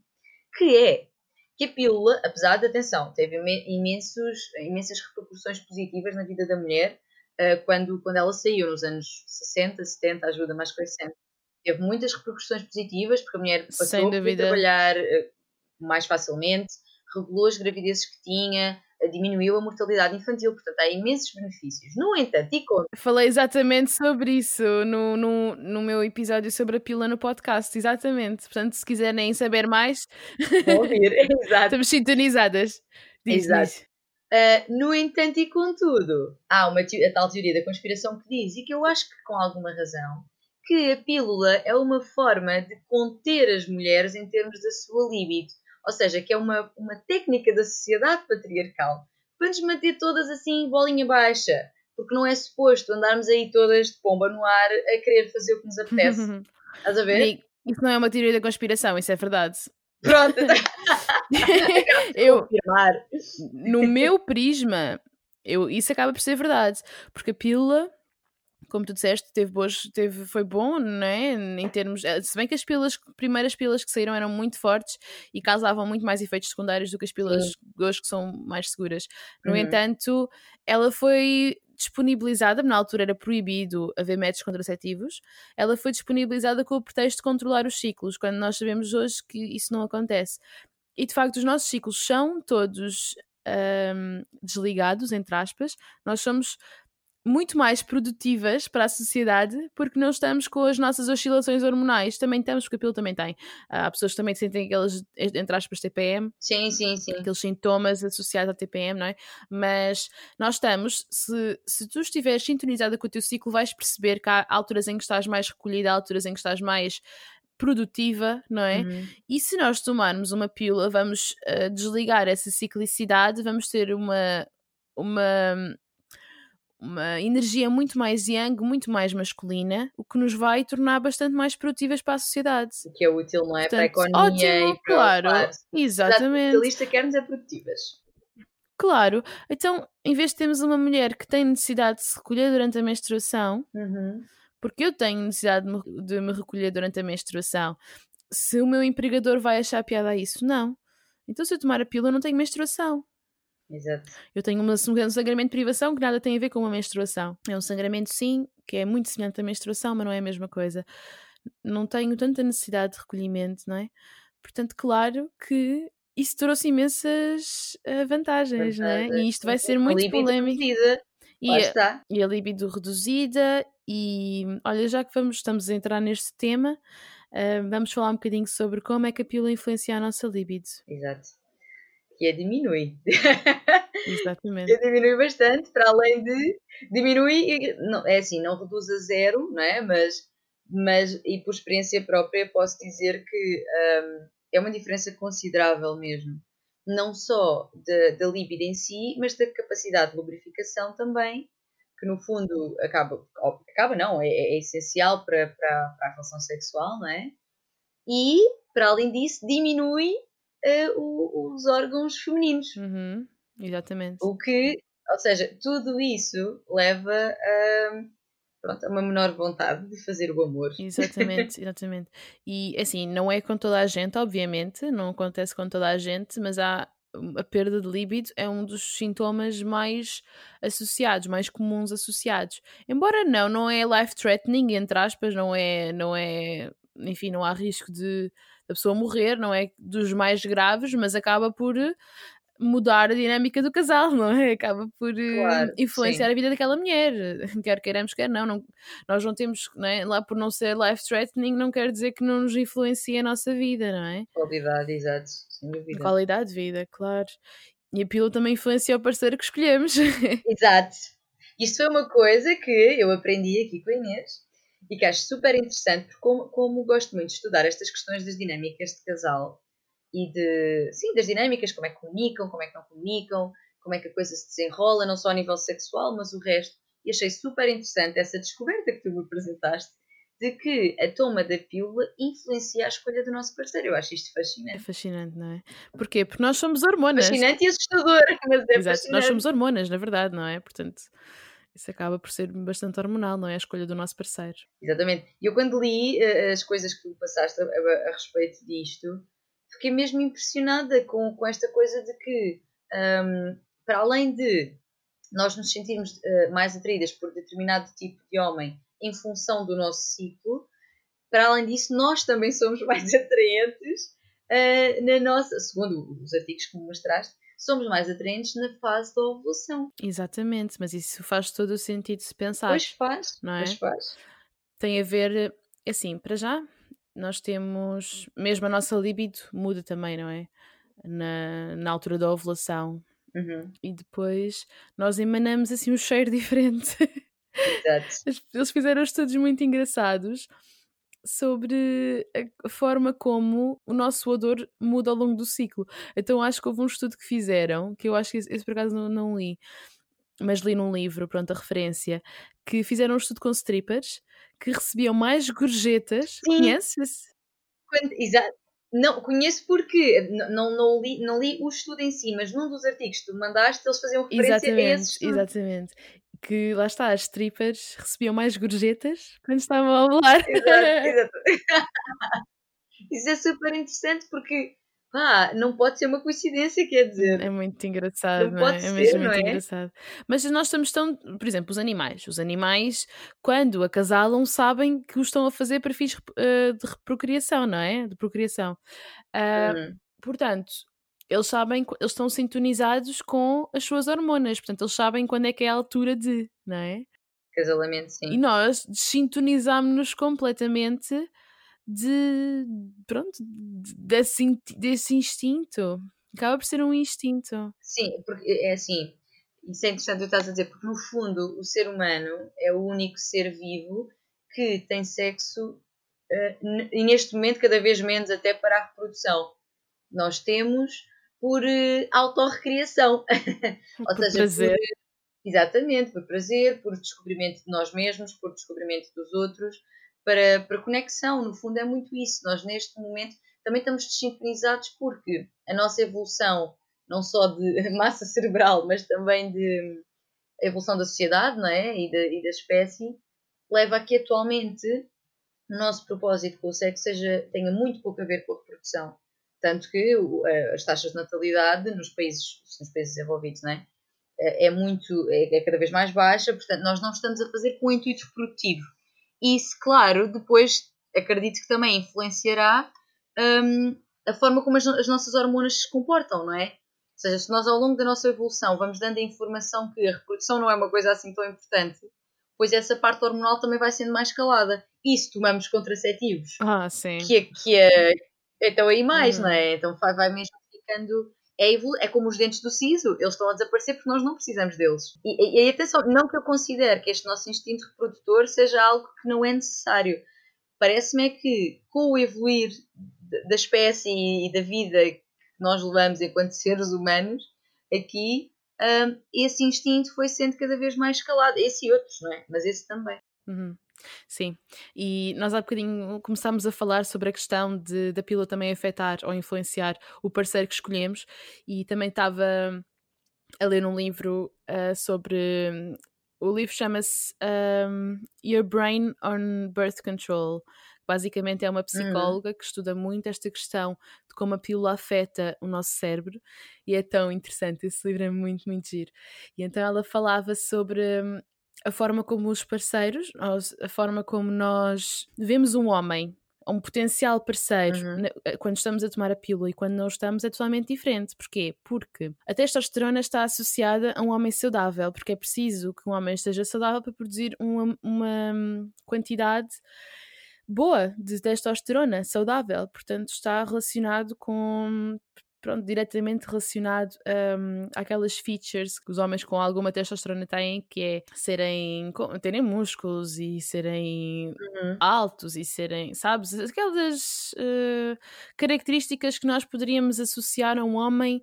que é que a pílula, apesar de, atenção, teve imensos, imensas repercussões positivas na vida da mulher uh, quando, quando ela saiu, nos anos 60, 70, ajuda mais crescente. Teve muitas repercussões positivas, porque a mulher passou a trabalhar uh, mais facilmente, regulou as gravidezes que tinha, diminuiu a mortalidade infantil, portanto há imensos benefícios. No entanto, e. Falei exatamente sobre isso no, no, no meu episódio sobre a pílula no podcast, exatamente. Portanto, se quiserem saber mais, vão ouvir, exato. Estamos sintonizadas. Diz, exato. Diz. Uh, no entanto, e contudo, há uma a tal teoria da conspiração que diz, e que eu acho que com alguma razão, que a pílula é uma forma de conter as mulheres em termos da sua libido. Ou seja, que é uma, uma técnica da sociedade patriarcal para nos manter todas assim, bolinha baixa. Porque não é suposto andarmos aí todas de pomba no ar a querer fazer o que nos apetece. Estás a ver? Isso não é uma teoria da conspiração, isso é verdade. Pronto. eu, no meu prisma, eu, isso acaba por ser verdade. Porque a pílula como tu disseste, teve boas, teve, foi bom, né? Em termos. Eh, se bem que as pilas, primeiras pilas que saíram eram muito fortes e causavam muito mais efeitos secundários do que as pilas Sim. hoje que são mais seguras. No uhum. entanto, ela foi disponibilizada, na altura era proibido haver métodos contraceptivos, ela foi disponibilizada com o pretexto de controlar os ciclos, quando nós sabemos hoje que isso não acontece. E de facto, os nossos ciclos são todos um, desligados, entre aspas, nós somos muito mais produtivas para a sociedade porque não estamos com as nossas oscilações hormonais. Também estamos, porque a pílula também tem. Há pessoas que também sentem aqueles, entre aspas, TPM. Sim, sim, sim. Aqueles sintomas associados ao TPM, não é? Mas nós estamos, se, se tu estiveres sintonizada com o teu ciclo, vais perceber que há alturas em que estás mais recolhida, há alturas em que estás mais produtiva, não é? Uhum. E se nós tomarmos uma pílula, vamos uh, desligar essa ciclicidade, vamos ter uma, uma uma energia muito mais yang, muito mais masculina, o que nos vai tornar bastante mais produtivas para a sociedade. O que é útil, não é? Portanto, para a economia ótimo, e para claro, claro. Exatamente. A lista quer-nos é produtivas. Claro. Então, em vez de termos uma mulher que tem necessidade de se recolher durante a menstruação, uhum. porque eu tenho necessidade de me, de me recolher durante a menstruação, se o meu empregador vai achar piada a isso, não. Então, se eu tomar a pílula, eu não tenho menstruação. Exato. Eu tenho uma, um sangramento de privação que nada tem a ver com uma menstruação. É um sangramento, sim, que é muito semelhante à menstruação, mas não é a mesma coisa. Não tenho tanta necessidade de recolhimento, não é? Portanto, claro que isso trouxe imensas uh, vantagens, não é? E isto vai ser muito polémico. Reduzida. E, a, e a libido reduzida, e olha, já que vamos, estamos a entrar neste tema, uh, vamos falar um bocadinho sobre como é que a pílula influencia a nossa libido. Exato que é diminui. Exatamente. que diminui bastante, para além de diminui, não, é assim, não reduz a zero, não é? Mas, mas e por experiência própria posso dizer que um, é uma diferença considerável mesmo. Não só da, da libido em si, mas da capacidade de lubrificação também, que no fundo acaba, acaba não, é, é essencial para, para, para a relação sexual, não é? E, para além disso, diminui uh, os órgãos femininos. Uhum, exatamente. O que, ou seja, tudo isso leva a, pronto, a uma menor vontade de fazer o amor. Exatamente, exatamente. E assim, não é com toda a gente, obviamente, não acontece com toda a gente, mas há a perda de líbido é um dos sintomas mais associados, mais comuns associados. Embora não, não é life threatening, entre aspas, não é, não é, enfim, não há risco de da pessoa morrer, não é dos mais graves, mas acaba por mudar a dinâmica do casal, não é? Acaba por uh, Claro, influenciar sim. a vida daquela mulher, quer queiramos, quer não. não nós não temos, não é? lá por não ser life threatening, não quer dizer que não nos influencia a nossa vida, não é? Qualidade, exato, sem A dúvida. qualidade de vida, claro. E a pílula também influencia o parceiro que escolhemos. Exato. Isto foi uma coisa que eu aprendi aqui com a Inês e que acho super interessante, porque como, como gosto muito de estudar estas questões das dinâmicas de casal e de, sim, das dinâmicas, como é que comunicam, como é que não comunicam, como é que a coisa se desenrola, não só a nível sexual, mas o resto. E achei super interessante essa descoberta que tu me apresentaste de que a toma da pílula influencia a escolha do nosso parceiro. Eu acho isto É fascinante. fascinante, não é? Porquê? Porque nós somos hormonas. Fascinante e assustador, mas é Exato, fascinante. nós somos hormonas, na verdade, não é? Portanto, isso acaba por ser bastante hormonal, não é? A escolha do nosso parceiro. Exatamente. E eu quando li uh, as coisas que tu passaste a, a, a, respeito disto, fiquei mesmo impressionada com, com esta coisa de que, um, para além de nós nos sentirmos uh, mais atraídas por determinado tipo de homem em função do nosso ciclo, para além disso, nós também somos mais atraentes uh, na nossa, segundo os artigos que me mostraste, somos mais atraentes na fase da ovulação. Exatamente, mas isso faz todo o sentido se pensar. Pois faz, não é? pois faz. Tem a ver, assim, para já, nós temos, mesmo a nossa libido muda também, não é? Na, na altura da ovulação. Uhum. E depois nós emanamos assim um cheiro diferente. Exato. Eles fizeram estudos muito engraçados sobre a forma como o nosso odor muda ao longo do ciclo. Então acho que houve um estudo que fizeram, que eu acho que esse, esse por acaso não, não, li, mas li num livro, pronto, a referência, que fizeram um estudo com strippers que recebiam mais gorjetas. Sim. Conheces? Exato. Não, conheço porque não, não, não, li, não li o estudo em si, mas num dos artigos que tu mandaste eles faziam referência exatamente, a esse estudo. Exatamente. Que lá está, as strippers recebiam mais gorjetas quando estavam a ovular. Exato, exato. Isso é super interessante porque pá, não pode ser uma coincidência, quer dizer. É muito engraçado, Não não, pode é? ser, é mesmo não muito é? engraçado. Mas nós estamos tão. Por exemplo, os animais. Os animais, quando acasalam, sabem que o estão a fazer para fins uh, de procriação, não é? De procriação. Uh, Hum. Portanto, eles sabem, eles estão sintonizados com as suas hormonas, portanto, eles sabem quando é que é a altura de, não é? Casalamento, sim. E nós desintonizámos-nos completamente de, pronto, de- desse, desse instinto. Acaba por ser um instinto. Sim, porque é assim, isso é interessante o que estás a dizer, porque no fundo o ser humano é o único ser vivo que tem sexo e neste momento cada vez menos até para a reprodução. Nós temos por eh, autorrecriação. Ou Por seja, prazer. por, exatamente, por prazer, por descobrimento de nós mesmos, por descobrimento dos outros, para, para conexão. No fundo, é muito isso. Nós, neste momento, também estamos desincronizados porque a nossa evolução, não só de massa cerebral, mas também de evolução da sociedade não é? e, da, e da espécie, leva a que atualmente o nosso propósito com o sexo seja, tenha muito pouco a ver com a reprodução. Tanto que as taxas de natalidade nos países, nos países desenvolvidos não é? É muito é, é cada vez mais baixa, portanto nós não estamos a fazer com o intuito reprodutivo. Isso, claro, depois acredito que também influenciará hum, a forma como as, as nossas hormonas se comportam, não é? Ou seja, se nós ao longo da nossa evolução vamos dando a informação que a reprodução não é uma coisa assim tão importante, pois essa parte hormonal também vai sendo mais calada. E se tomamos contraceptivos, Ah, sim. que que é então aí mais, Uhum. não é? Então vai, vai mesmo ficando. É, é como os dentes do siso, eles estão a desaparecer porque nós não precisamos deles. E, e, e atenção, não que eu considere que este nosso instinto reprodutor seja algo que não é necessário. Parece-me é que com o evoluir da espécie e da vida que nós levamos enquanto seres humanos, aqui hum, esse instinto foi sendo cada vez mais escalado. Esse e outros, não é? Mas esse também. Uhum. Sim, e nós há bocadinho começámos a falar sobre a questão de, da pílula também afetar ou influenciar o parceiro que escolhemos, e também estava a ler um livro ah, sobre. O livro chama-se um, Your Brain on Birth Control. Basicamente é uma psicóloga que estuda muito esta questão de como a pílula afeta o nosso cérebro, e é tão interessante. Esse livro é muito, muito giro. E então ela falava sobre hum, a forma como os parceiros, a forma como nós vemos um homem um potencial parceiro Uhum. eh, quando estamos a tomar a pílula e quando não estamos é totalmente diferente. Porquê? Porque a testosterona está associada a um homem saudável, porque é preciso que um homem esteja saudável para produzir uma, uma quantidade boa de testosterona saudável, portanto está relacionado com pronto, diretamente relacionado hum, àquelas features que os homens com alguma testosterona têm, que é serem terem músculos e serem Uhum. altos e serem, sabes, aquelas eh, características que nós poderíamos associar a um homem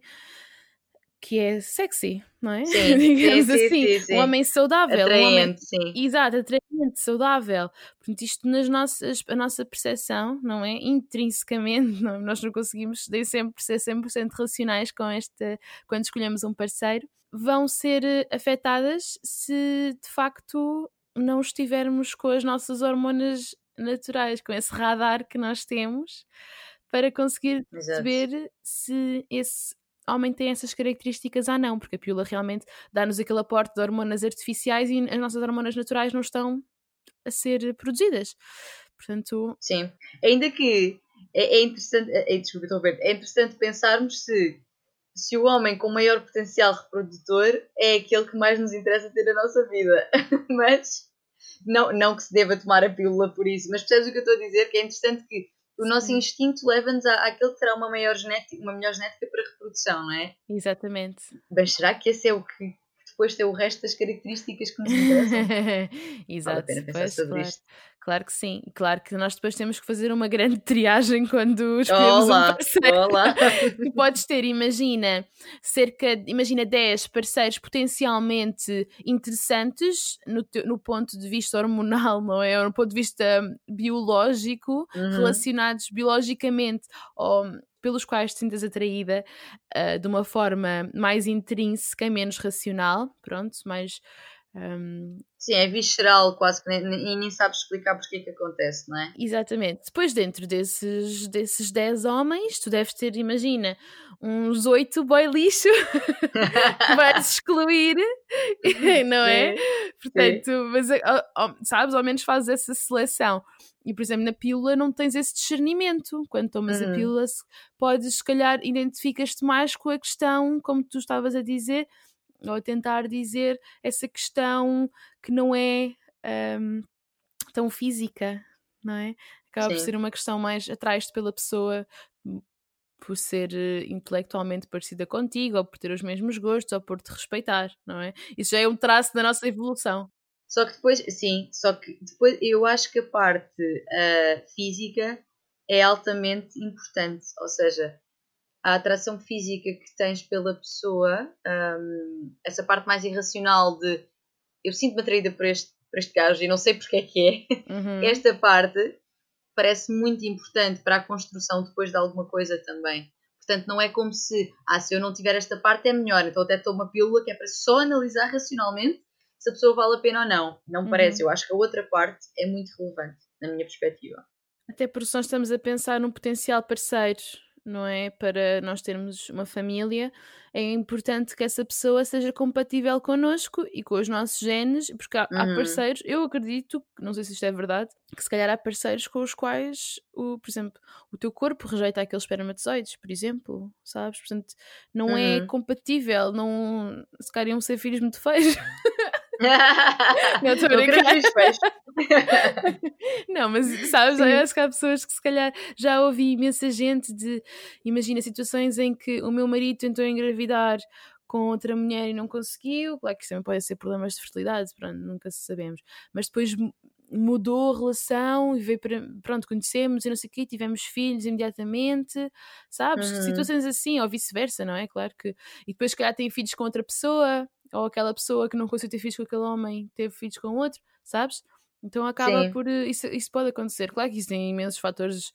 que é sexy, não é? Sim, Digamos sim, sim, assim, sim, sim. um homem saudável, um homem Atraente, sim. Exato, atraente, saudável. Portanto, isto nas nossas, a nossa percepção, não é? Intrinsecamente, não, nós não conseguimos nem sempre ser 100% racionais com esta, quando escolhemos um parceiro, vão ser eh, afetadas se de facto não estivermos com as nossas hormonas naturais, com esse radar que nós temos, para conseguir Exato. perceber se esse homem tem essas características ou não, porque a pílula realmente dá-nos aquele aporte de hormonas artificiais e as nossas hormonas naturais não estão a ser produzidas. Portanto, Sim. Ainda que é, é interessante, é, é, desculpa, interromper, é interessante pensarmos se, se o homem com maior potencial reprodutor é aquele que mais nos interessa ter na nossa vida. mas não, não que se deva tomar a pílula por isso, mas percebes o que eu estou a dizer? Que é interessante que o nosso Sim. instinto leva-nos à- àquele que terá uma maior genética, uma melhor genética para reprodução, não é? exatamente. Mas será que esse é o que depois tem o resto das características que nos interessam? Vale a Exato, pena pensar pois, sobre claro. isto. Claro que sim. Claro que nós depois temos que fazer uma grande triagem quando escolhemos um Olá, parceiro. olá. Tu podes ter, imagina, cerca de, imagina 10 parceiros potencialmente interessantes no, no ponto de vista hormonal, não é? Ou no ponto de vista biológico, Uhum. relacionados biologicamente ou pelos quais te sintas atraída ah, de uma forma mais intrínseca, menos racional, pronto, mais hum, Sim, é visceral, quase que nem, nem- e nem sabes explicar porque é que acontece, não é? Exatamente. Depois, dentro desses, desses 10 homens, tu deves ter, imagina, uns 8 boy lixo que vais excluir, não é? Portanto, mas, ó, ó, sabes, ao menos fazes essa seleção. E, por exemplo, na pílula não tens esse discernimento. Quando tomas a Uhum. pílula, podes, se calhar, identificas-te mais com a questão, como tu estavas a dizer, ou a tentar dizer, essa questão que não é hum, tão física, não é? Acaba por Sim. ser uma questão mais atrás-te pela pessoa m- por ser eh, intelectualmente parecida contigo, ou por ter os mesmos gostos, ou por te respeitar, não é? Isso já é um traço da nossa evolução. Só que depois, sim, só que depois eu acho que a parte ah, física é altamente importante. Ou seja, a atração física que tens pela pessoa, ahm, essa parte mais irracional de eu sinto-me atraída por este, por este gajo e não sei porque é que é. Uhum. Esta parte parece muito importante para a construção depois de alguma coisa também. Portanto, não é como se, ah, se eu não tiver esta parte é melhor, então até tomo uma pílula que é para só analisar racionalmente se a pessoa vale a pena ou não. Não me Uhum. parece. Eu acho que a outra parte é muito relevante, na minha perspectiva. Até porque nós estamos a pensar num potencial parceiro, não é? Para nós termos uma família, é importante que essa pessoa seja compatível connosco e com os nossos genes, porque há, há Uhum. parceiros, eu acredito, não sei se isto é verdade, que se calhar há parceiros com os quais, o, por exemplo, o teu corpo rejeita aqueles espermatozoides, por exemplo, sabes? Portanto, não é Uhum. compatível, não, se calhar iam ser filhos muito feios. Não, estou a Não mas sabes, eu acho que há pessoas que se calhar já ouvi imensa gente de imagina situações em que o meu marido tentou engravidar com outra mulher e não conseguiu, claro que isso também pode ser problemas de fertilidade, pronto, nunca sabemos, mas depois mu- mudou a relação e veio para, pronto, conhecemos e não sei o quê, tivemos filhos imediatamente, sabes? Uhum. Situações assim, ou vice-versa, não é? Claro que. E depois, se calhar, tem filhos com outra pessoa, ou aquela pessoa que não conseguiu ter filhos com aquele homem teve filhos com outro, sabes? Então acaba Sim. por. eh, Isso, isso pode acontecer. Claro que existem imensos fatores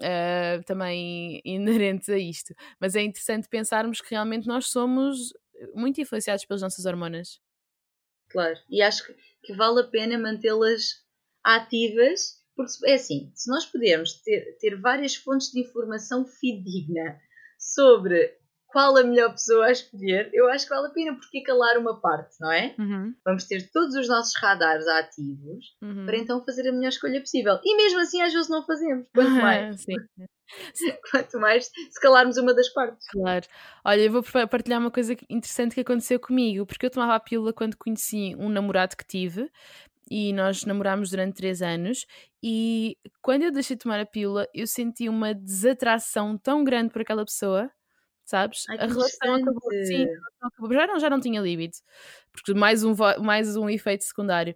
eh, também inerentes a isto, mas é interessante pensarmos que realmente nós somos muito influenciados pelas nossas hormonas. Claro. E acho que, vale a pena mantê-las ativas, porque é assim, se nós pudermos ter, ter várias fontes de informação fidedigna sobre qual a melhor pessoa a escolher, eu acho que vale a pena porque calar uma parte, não é? Uhum. Vamos ter todos os nossos radares ativos Uhum. para então fazer a melhor escolha possível. E mesmo assim, às vezes não fazemos. Quanto mais, Sim, quanto mais se calarmos uma das partes. claro. Olha, eu vou pa- partilhar uma coisa interessante que aconteceu comigo, porque eu tomava a pílula quando conheci um namorado que tive e nós namorámos durante três anos. E quando eu deixei de tomar a pílula, eu senti uma desatração tão grande por aquela pessoa, sabes? Ai, a relação acabou, sim, acabou. Já não, já não tinha libido, porque mais um, mais um efeito secundário.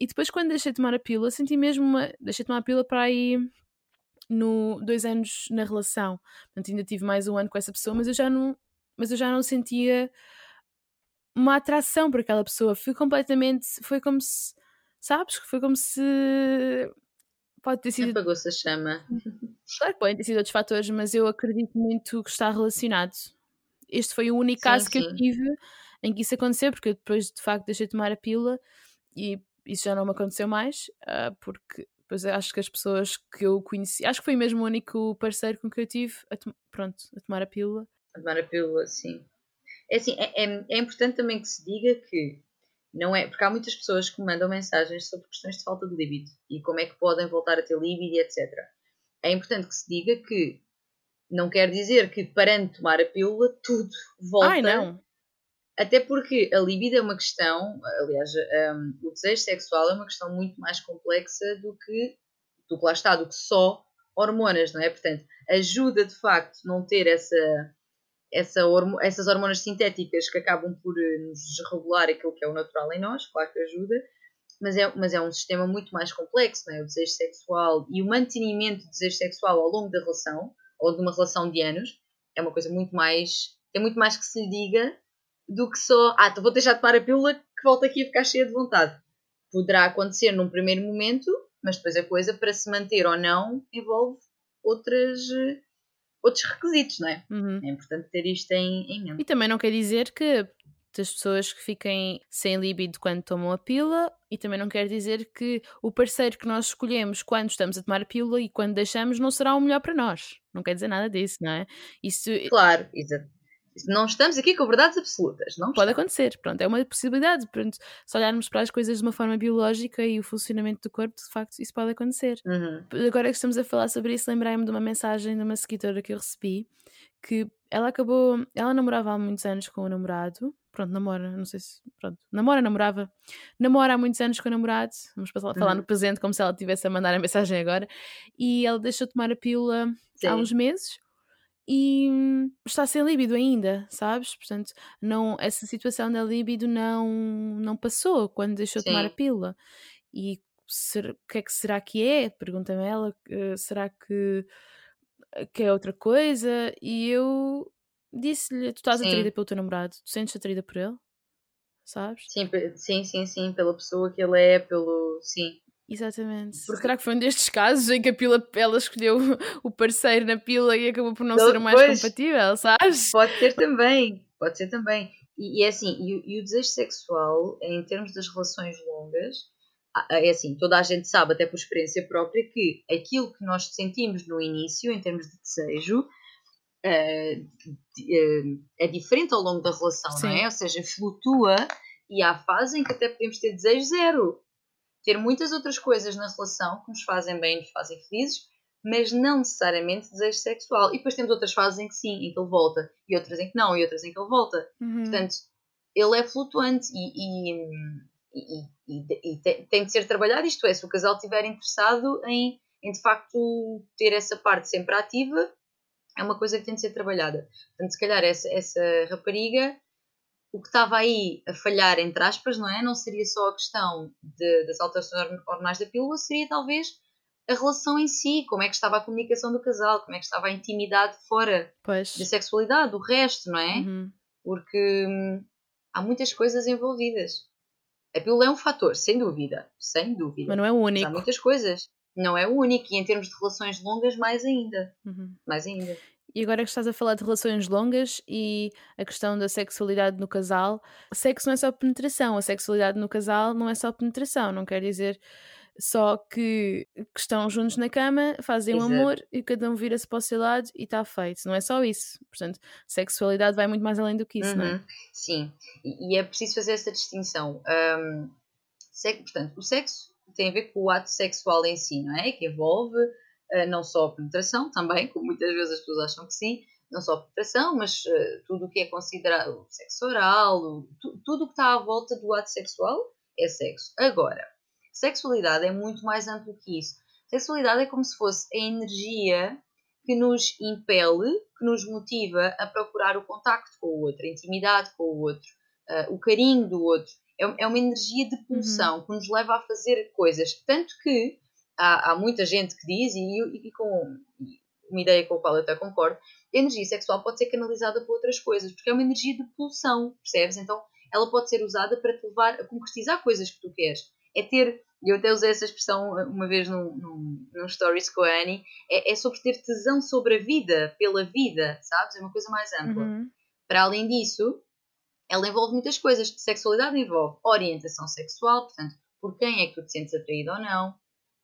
E depois, quando deixei de tomar a pílula, senti mesmo uma. Deixei de tomar a pílula para aí no dois anos na relação. Portanto, ainda tive mais um ano com essa pessoa, mas eu já não, mas eu já não sentia uma atração por aquela pessoa. Fui completamente. Foi como se. Sabes? Foi como se. Pode ter sido. Apagou-se a chama. Claro que podem ter sido outros fatores, mas eu acredito muito que está relacionado. Este foi o único Sim, caso que eu tive em que isso aconteceu, porque eu depois de facto deixei de tomar a pílula e isso já não me aconteceu mais, ah, porque depois acho que as pessoas que eu conheci, acho que foi mesmo o único parceiro com que eu tive a, pronto, a tomar a pílula. A tomar a pílula, sim. É assim, é, é, é importante também que se diga que não é. Porque há muitas pessoas que me mandam mensagens sobre questões de falta de líbido e como é que podem voltar a ter líbido e etc. É importante que se diga que não quer dizer que parando de tomar a pílula tudo volta. Ai, não! Até porque a libido é uma questão, aliás, um, o desejo sexual é uma questão muito mais complexa do que, do que lá está, do que só hormonas, não é? Portanto, ajuda de facto não ter essa, essa hormo- essas hormonas sintéticas que acabam por eh, nos desregular aquilo que é o natural em nós, claro que ajuda, mas é, mas é um sistema muito mais complexo, não é? O desejo sexual e o mantenimento do desejo sexual ao longo da relação, ou de uma relação de anos, é uma coisa muito mais. tem muito mais que se lhe diga do que só, ah, então vou deixar de tomar a pílula que volto aqui a ficar cheia de vontade. Poderá acontecer num primeiro momento, mas depois a coisa para se manter ou não envolve outras, eh, outros requisitos, não é? Uhum. É importante ter isto em, em mente. E também não quer dizer que as pessoas que fiquem sem libido quando tomam a pílula e também não quer dizer que o parceiro que nós escolhemos quando estamos a tomar a pílula e quando deixamos não será o melhor para nós. Não quer dizer nada disso, não é? Isso Claro, exato. Não estamos aqui com verdades absolutas, não pode estamos. acontecer, pronto, é uma possibilidade. Pronto, se olharmos para as coisas de uma forma biológica e o funcionamento do corpo, de facto, isso pode acontecer. Uhum. Agora que estamos a falar sobre isso, lembrei-me de uma mensagem de uma seguidora que eu recebi que ela acabou, ela namorava há muitos anos com o namorado, pronto, namora, não sei se, pronto, namora, namorava, namora há muitos anos com o namorado, vamos passar a falar Uhum. no presente como se ela estivesse a mandar a mensagem agora, e ela deixou de tomar a pílula Sim. há uns meses e está sem líbido ainda, sabes? Portanto, não, essa situação da líbido não, não passou quando deixou de tomar a Sim. pílula. E ser- o que é que será que é? Pergunta-me ela. eh, será que, que é outra coisa? E eu disse-lhe: Tu estás atraída Sim. pelo teu namorado, tu sentes atraída por ele? Sabes? Sim, sim, sim, sim, pela pessoa que ele é, pelo. Sim. Exatamente. Porque- Será que foi um destes casos em que a pila, ela escolheu o parceiro na pila e acabou por não Ele- ser o mais pois. compatível, sabes? Pode ser também, pode ser também. E, é assim, e, o- e o desejo sexual, em termos das relações longas, é assim, toda a gente sabe, até por experiência própria, que aquilo que nós sentimos no início, em termos de desejo, de- eh, é diferente ao longo da relação, não Sim. é? Ou seja, flutua e há fase em que até podemos ter desejo zero. Ter muitas outras coisas na relação que nos fazem bem e nos fazem felizes, mas não necessariamente desejo sexual. E depois temos outras fases em que sim, em que ele volta, e outras em que não, e outras em que ele volta. Uhum. Portanto, ele é flutuante e, e, e- e- e te- tem de ser trabalhado. Isto é, se o casal estiver interessado em, em de facto ter essa parte sempre ativa, é uma coisa que tem de ser trabalhada. Portanto, se calhar essa, essa rapariga, o que estava aí a falhar, entre aspas, não é? Não seria só a questão de- das alterações horm- hormonais da pílula, seria talvez a relação em si, como é que estava a comunicação do casal, como é que estava a intimidade fora Pois. da sexualidade, o resto, não é? Uhum. porque hum, há muitas coisas envolvidas. A pílula é um fator, sem dúvida, sem dúvida. Mas não é o Mas único. há muitas coisas. Não é o único e em termos de relações longas, mais ainda. Uhum. Mais ainda. E agora que estás a falar de relações longas e a questão da sexualidade no casal, sexo não é só penetração, a sexualidade no casal não é só penetração, não quer dizer só que, que estão juntos na cama, fazem o um amor e cada um vira-se para o seu lado e está feito. Não é só isso. Portanto, sexualidade vai muito mais além do que isso, uhum. não é? Uhum. Sim, e, é preciso fazer essa distinção. Um, portanto, o sexo tem a ver com o ato sexual em si, não é? Que envolve não só a penetração, também, como muitas vezes as pessoas acham que sim, não só a penetração, mas uh, tudo o que é considerado sexo oral, tu, tudo o que está à volta do ato sexual é sexo. Agora, sexualidade é muito mais amplo que isso. Sexualidade é como se fosse a energia que nos impele, que nos motiva a procurar o contacto com o outro, a intimidade com o outro, uh, o carinho do outro. É, é uma energia de pulsão uhum. que nos leva a fazer coisas. Tanto que há, há muita gente que diz, e, e, com uma ideia com a qual eu até concordo, a energia sexual pode ser canalizada para outras coisas, porque é uma energia de pulsão, percebes? Então ela pode ser usada para te levar a concretizar coisas que tu queres. É ter, eu até usei essa expressão uma vez num, num, num stories com a Annie, é, é, sobre ter tesão sobre a vida, pela vida, sabes? É uma coisa mais ampla. Uhum. Para além disso, ela envolve muitas coisas. Sexualidade envolve orientação sexual, portanto, por quem é que tu te sentes atraído ou não,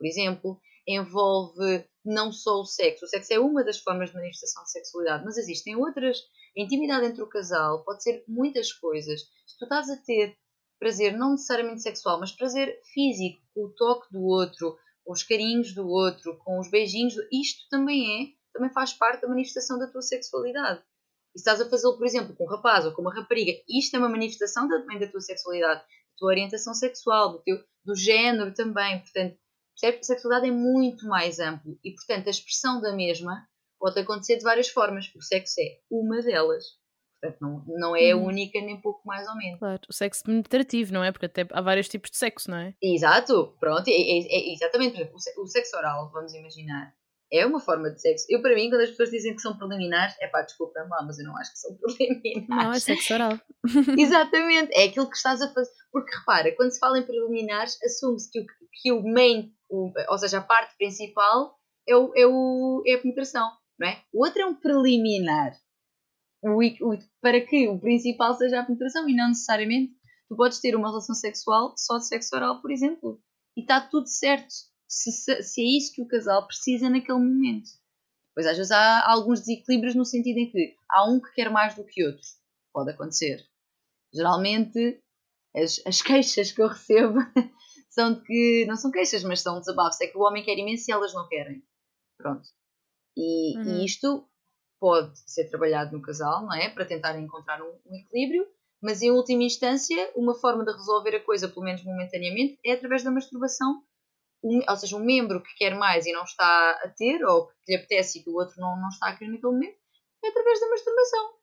por exemplo, envolve não só o sexo. O sexo é uma das formas de manifestação de sexualidade, mas existem outras. A intimidade entre o casal pode ser muitas coisas. Se tu estás a ter prazer, não necessariamente sexual, mas prazer físico, com o toque do outro, com os carinhos do outro, com os beijinhos, isto também é, também faz parte da manifestação da tua sexualidade. E estás a fazê-lo, por exemplo, com um rapaz ou com uma rapariga, isto é uma manifestação também da tua sexualidade, da tua orientação sexual, do teu do género também. Portanto, Percebe que a sexualidade é muito mais amplo e, portanto, a expressão da mesma pode acontecer de várias formas. O sexo é uma delas. Portanto, não, não é a hum. única, nem pouco mais ou menos. Claro, o sexo penetrativo, não é? Porque até há vários tipos de sexo, não é? Exato, pronto, é, é, é exatamente. O sexo oral, vamos imaginar, é uma forma de sexo. Eu, para mim, quando as pessoas dizem que são preliminares, é pá, desculpa lá, mas eu não acho que são preliminares. Não, é sexo oral. Exatamente, é aquilo que estás a fazer. Porque repara, quando se fala em preliminares, assume-se que o, que o main, o, ou seja, a parte principal, é, o, é, o, é a penetração, não é? O outro é um preliminar. O, para que o principal seja a penetração e não necessariamente tu podes ter uma relação sexual só de sexo oral, por exemplo. E está tudo certo se, se, é isso que o casal precisa naquele momento. Pois às vezes há alguns desequilíbrios no sentido em que há um que quer mais do que outro. Pode acontecer. Geralmente as, as queixas que eu recebo são de que não são queixas, mas são desabafos. É que o homem quer imenso e elas não querem. Pronto. E, uhum. e isto pode ser trabalhado no casal, não é? Para tentar encontrar um, um, equilíbrio, mas em última instância, uma forma de resolver a coisa, pelo menos momentaneamente, é através da masturbação um, ou seja, um membro que quer mais e não está a ter, ou que lhe apetece e que o outro não, não está a querer naquele momento, é através da masturbação.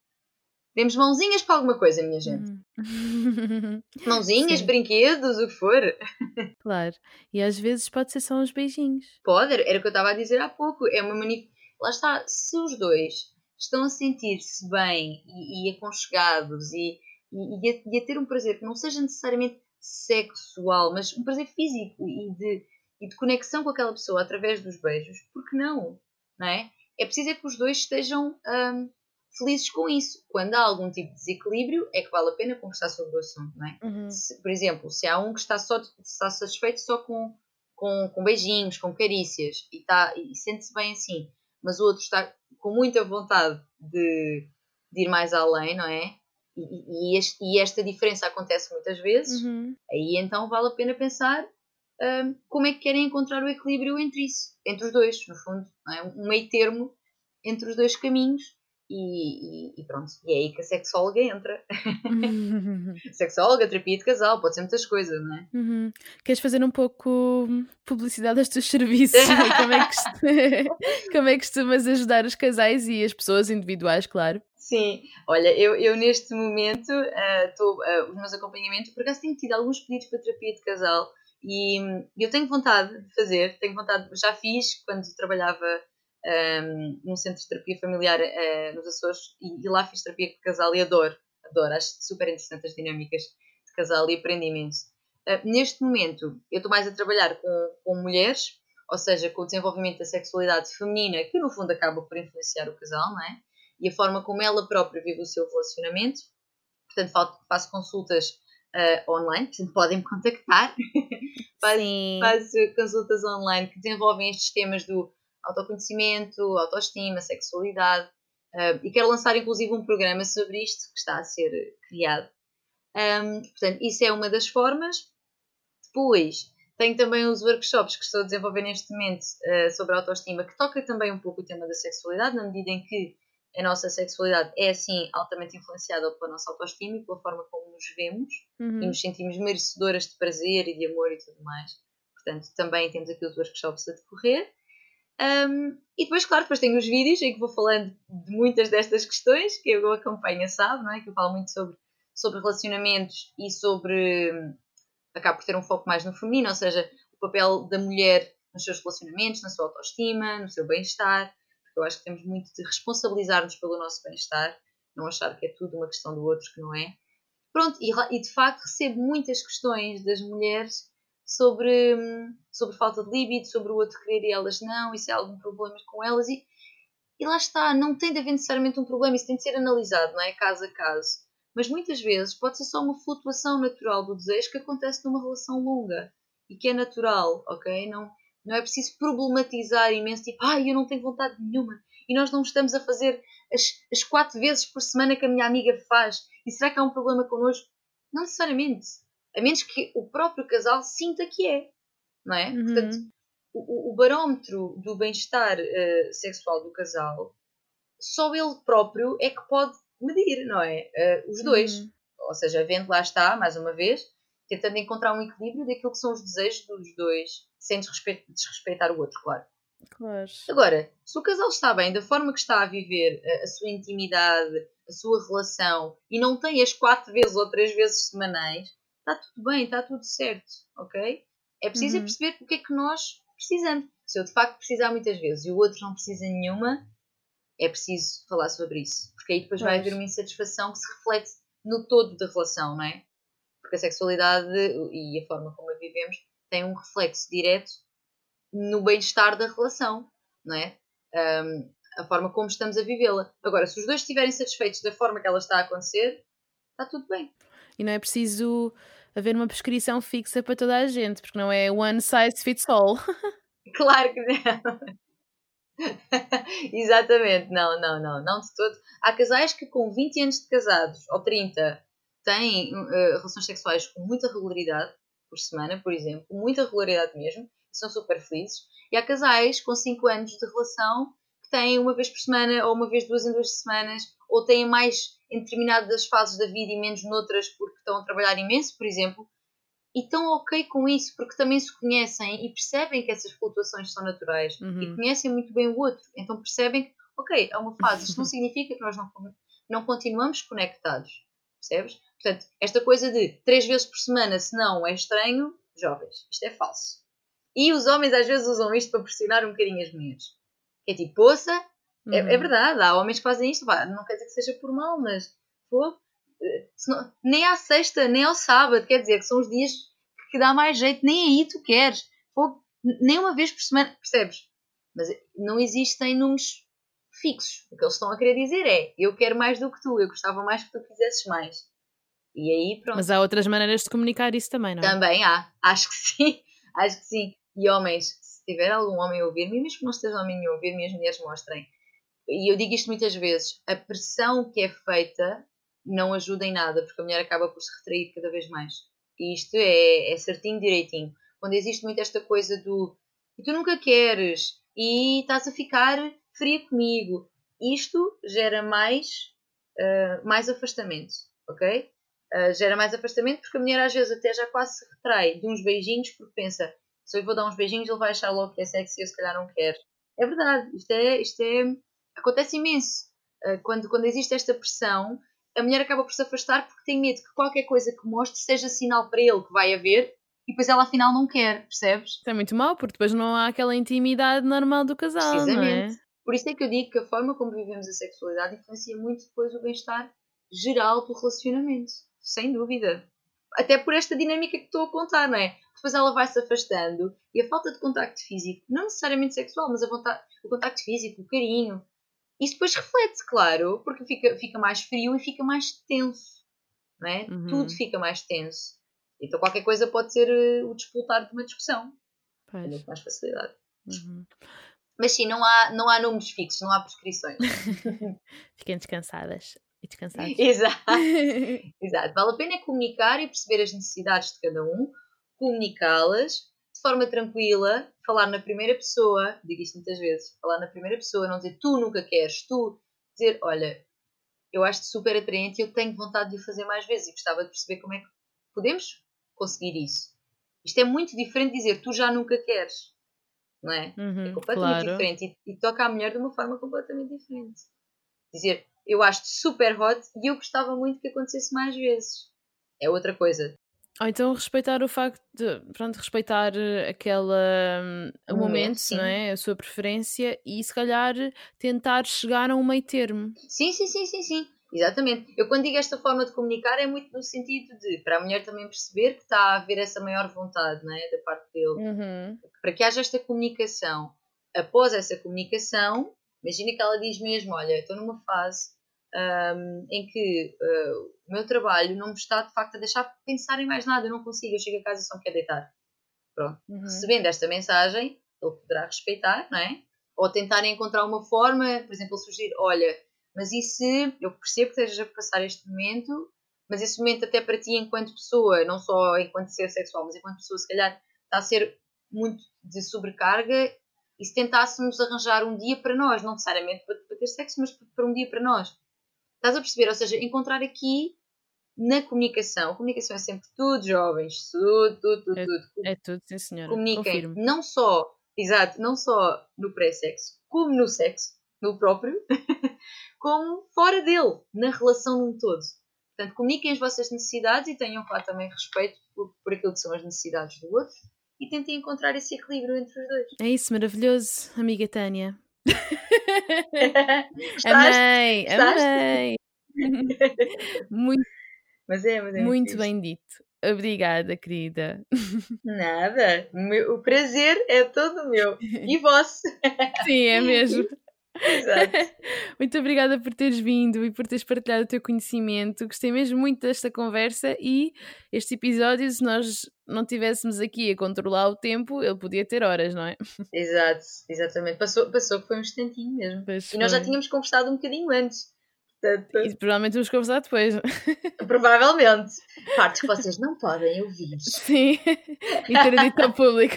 Temos mãozinhas para alguma coisa, minha gente. Uhum. Mãozinhas, Sim. brinquedos, o que for. Claro. E às vezes pode ser só uns beijinhos. Pode, era o que eu estava a dizer há pouco. É uma manif... Lá está, se os dois estão a sentir-se bem e, e aconchegados e, e, e, a, e, a, ter um prazer que não seja necessariamente sexual, mas um prazer físico e de e de conexão com aquela pessoa através dos beijos, porque não? Não é? É preciso é que os dois estejam hum, felizes com isso. Quando há algum tipo de desequilíbrio, é que vale a pena conversar sobre o assunto, não é? Uhum. Se, por exemplo, se há um que está, só, está satisfeito só com, com, com beijinhos, com carícias e, tá, e sente-se bem assim, mas o outro está com muita vontade de, de ir mais além, não é? E, e, este, e esta diferença acontece muitas vezes, uhum. aí então vale a pena pensar um, como é que querem encontrar o equilíbrio entre isso, entre os dois, no fundo, é? um meio termo entre os dois caminhos. E, e, e, pronto, e é aí que a sexóloga entra. sexóloga, terapia de casal, pode ser muitas coisas, não é? Uhum. Queres fazer um pouco publicidade dos teus serviços? como, é que, como é que costumas ajudar os casais e as pessoas individuais, claro? Sim, olha, eu, eu neste momento, uh, tô, uh, os meus acompanhamentos, por acaso tenho tido alguns pedidos para terapia de casal e eu tenho vontade de fazer, tenho vontade, já fiz quando trabalhava um, num centro de terapia familiar uh, nos Açores e, e, lá fiz terapia de casal e adoro, adoro, acho super interessante as dinâmicas de casal e aprendi imenso. Uh, neste momento, eu estou mais a trabalhar com, com mulheres, ou seja, com o desenvolvimento da sexualidade feminina, que no fundo acaba por influenciar o casal, não é? E a forma como ela própria vive o seu relacionamento. Portanto, faço consultas uh, online, portanto podem me contactar. faço, faço consultas online que desenvolvem estes temas do autoconhecimento, autoestima, sexualidade. Uh, e quero lançar inclusive um programa sobre isto que está a ser criado. Um, portanto, isso é uma das formas. Depois, tenho também os workshops que estou a desenvolver neste momento uh, sobre autoestima, que toca também um pouco o tema da sexualidade, na medida em que a nossa sexualidade é, assim, altamente influenciada pela nossa autoestima e pela forma como nos vemos uhum. e nos sentimos merecedoras de prazer e de amor e tudo mais. Portanto, também temos aqui os workshops a decorrer. Um, e depois, claro, depois tenho os vídeos em que vou falando de muitas destas questões que eu acompanho, sabe, não é? Que eu falo muito sobre, sobre relacionamentos e sobre. Acabo por ter um foco mais no feminino, ou seja, o papel da mulher nos seus relacionamentos, na sua autoestima, no seu bem-estar. Eu acho que temos muito de responsabilizar-nos pelo nosso bem-estar, não achar que é tudo uma questão do outro, que não é. Pronto, e, e de facto recebo muitas questões das mulheres sobre, sobre falta de libido, sobre o outro querer e elas não, isso é algum problema com elas e, e lá está, não tem de haver necessariamente um problema, isso tem de ser analisado, não é? Caso a caso. Mas muitas vezes pode ser só uma flutuação natural do desejo que acontece numa relação longa e que é natural, ok? Não, não é preciso problematizar imenso, tipo, ai, eu não tenho vontade nenhuma e nós não estamos a fazer as, as quatro vezes por semana que a minha amiga faz e será que há um problema connosco? Não necessariamente a menos que o próprio casal sinta que é, não é? Uhum. Portanto, o, o, barómetro do bem-estar uh, sexual do casal, só ele próprio é que pode medir, não é? Uh, os dois. Uhum. Ou seja, vendo lá está, mais uma vez, tentando encontrar um equilíbrio daquilo que são os desejos dos dois, sem desrespeitar o outro, claro. Claro. Agora, se o casal está bem da forma que está a viver a, a sua intimidade, a sua relação e não tem as quatro vezes ou três vezes semanais, está tudo bem, está tudo certo, ok? É preciso uhum. perceber o que é que nós precisamos. Se eu de facto precisar muitas vezes e o outro não precisa nenhuma, é preciso falar sobre isso. Porque aí depois pois. vai haver uma insatisfação que se reflete no todo da relação, não é? Porque a sexualidade e a forma como a vivemos tem um reflexo direto no bem-estar da relação, não é? Um, a forma como estamos a vivê-la. Agora, se os dois estiverem satisfeitos da forma que ela está a acontecer, está tudo bem. E não é preciso haver uma prescrição fixa para toda a gente, porque não é one size fits all. claro que não. Exatamente, não, não, não, não de todo. Há casais que com 20 anos de casados ou 30 têm uh, relações sexuais com muita regularidade por semana, por exemplo, muita regularidade mesmo, são super felizes. E há casais com 5 anos de relação que têm uma vez por semana ou uma vez duas em duas semanas, ou têm mais em determinadas fases da vida e menos noutras porque estão a trabalhar imenso, por exemplo, e estão ok com isso porque também se conhecem e percebem que essas flutuações são naturais uhum. e conhecem muito bem o outro, então percebem que, ok, é uma fase, isto não significa que nós não, não continuamos conectados, percebes? Portanto, esta coisa de três vezes por semana, se não é estranho, jovens, isto é falso. E os homens às vezes usam isto para pressionar um bocadinho as mulheres. Que é tipo, poça, Uhum. É, é, uhum. verdade, há homens que fazem isto, pá, não quer dizer que seja por mal, mas pô, não, nem à sexta, nem ao sábado, quer dizer que são os dias que dá mais jeito, nem aí tu queres, pô, nem uma vez por semana, percebes? Mas não existem números fixos. O que eles estão a querer dizer é: eu quero mais do que tu, eu gostava mais que tu quisesses mais. E aí, pronto. Mas há outras maneiras de comunicar isso também, não é? Também há, acho que sim, acho que sim. E homens, se tiver algum homem a ouvir-me, mesmo que não esteja homem a ouvir-me, as mulheres mostrem e eu digo isto muitas vezes, a pressão que é feita não ajuda em nada, porque a mulher acaba por se retrair cada vez mais. E isto é, é certinho, direitinho. Quando existe muito esta coisa do e tu nunca queres e estás a ficar fria comigo, isto gera mais, uh, mais afastamento, ok? Uh, gera mais afastamento porque a mulher às vezes até já quase se retrai de uns beijinhos porque pensa se eu vou dar uns beijinhos ele vai achar logo que é sexy e eu se calhar não quero. É verdade, isto é, isto é Acontece imenso. Uh, quando, quando existe esta pressão, a mulher acaba por se afastar porque tem medo que qualquer coisa que mostre seja sinal para ele que vai haver e depois ela afinal não quer, percebes? Isso é muito mau, porque depois não há aquela intimidade normal do casal. Precisamente. É? Por isso é que eu digo que a forma como vivemos a sexualidade influencia muito depois o bem-estar geral do relacionamento. Sem dúvida. Até por esta dinâmica que estou a contar, não é? Depois ela vai se afastando e a falta de contacto físico, não necessariamente sexual, mas a vontade, o contacto físico, o carinho, isso depois reflete, claro, porque fica, fica mais frio e fica mais tenso. não é? Uhum. Tudo fica mais tenso. Então qualquer coisa pode ser eh, o despoltar de uma discussão. Com Pois. muito mais facilidade. Uhum. Mas sim, não há, não há números fixos, não há prescrições. Fiquem descansadas e descansados. Exato. Exato. Vale a pena é comunicar e perceber as necessidades de cada um, comunicá-las de forma tranquila, falar na primeira pessoa, digo isto muitas vezes, falar na primeira pessoa, não dizer tu nunca queres, tu dizer, olha, eu acho-te super atraente e eu tenho vontade de o fazer mais vezes e gostava de perceber como é que podemos conseguir isso. Isto é muito diferente de dizer tu já nunca queres, não é? É Uhum, completamente claro. diferente e, e toca à mulher de uma forma completamente diferente. Dizer, eu acho-te super hot e eu gostava muito que acontecesse mais vezes. É outra coisa. Ou então respeitar o facto de, pronto, respeitar eh, aquela, hum, O momento, momento, sim. não é? A sua preferência e se calhar tentar chegar a um meio termo. Sim, sim, sim, sim, sim. Exatamente. Eu quando digo esta forma de comunicar é muito no sentido de, para a mulher também perceber que está a haver essa maior vontade, não é? Da parte dele. Uhum. Para que haja esta comunicação. Após essa comunicação, imagina que ela diz mesmo, olha, estou numa fase hum, em que uh, o meu trabalho não me está de facto a deixar pensar em mais nada, eu não consigo, eu chego a casa e só me quero deitar. Pronto. Uhum. recebendo esta mensagem, ele poderá respeitar, não é? Ou tentar encontrar uma forma, por exemplo, ele sugerir, olha, mas e se eu percebo que estejas a passar este momento, mas esse momento até para ti enquanto pessoa, não só enquanto ser sexual, mas enquanto pessoa, se calhar está a ser muito de sobrecarga, e se tentássemos arranjar um dia para nós, não necessariamente para, para ter sexo, mas para um dia para nós. Estás a perceber? Ou seja, encontrar aqui na comunicação. A comunicação é sempre tudo, jovens, tudo, tudo, tudo, tudo. É tudo, sim senhora. Comuniquem Confirmo. não só, exato, não só no pré-sexo, como no sexo, no próprio, como fora dele, na relação num todo. Portanto, comuniquem as vossas necessidades e tenham, claro, também respeito por, por aquilo que são as necessidades do outro e tentem encontrar esse equilíbrio entre os dois. É isso, maravilhoso, amiga Tânia. Amei, Gostaste? amei. muito, Mas é, mas é muito bem dito. Obrigada, querida. Nada. O meu- O prazer é todo meu. E vosso. Sim, é mesmo. Exato. Muito obrigada por teres vindo e por teres partilhado o teu conhecimento. Gostei mesmo muito desta conversa e este episódio, se nós não tivéssemos aqui a controlar o tempo, ele podia ter horas, não é? Exato, exatamente. Passou, passou que foi um instantinho mesmo. Pois E nós já tínhamos conversado um bocadinho antes. Portanto, E provavelmente vamos conversar depois. provavelmente. Partes que vocês não podem ouvir. Sim. e ter dito ao público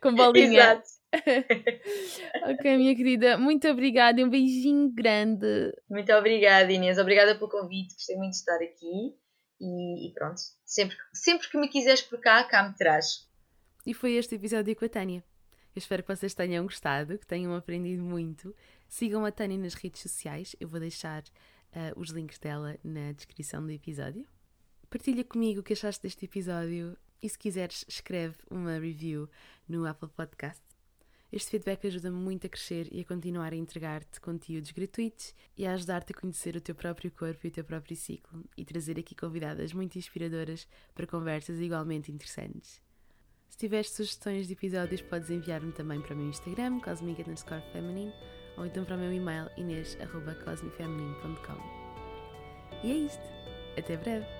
com bolinha. Exato. Ok, minha querida, muito obrigada e um beijinho grande. Muito obrigada, Inês. Obrigada pelo convite. Gostei muito de estar aqui. E, e pronto. Sempre, sempre que me quiseres por cá, cá me traz. E foi este episódio com a Tânia. Eu espero que vocês tenham gostado, que tenham aprendido muito. Sigam a Tânia nas redes sociais, eu vou deixar ah, os links dela na descrição do episódio. Partilha comigo o que achaste deste episódio e se quiseres, escreve uma review no Apple Podcast. Este feedback ajuda-me muito a crescer e a continuar a entregar-te conteúdos gratuitos e a ajudar-te a conhecer o teu próprio corpo e o teu próprio ciclo e trazer aqui convidadas muito inspiradoras para conversas igualmente interessantes. Se tiveres sugestões de episódios, podes enviar-me também para o meu Instagram, cosmic feminine, ou então para o meu e-mail inês.cosmifeminine.com. E é isto. Até breve!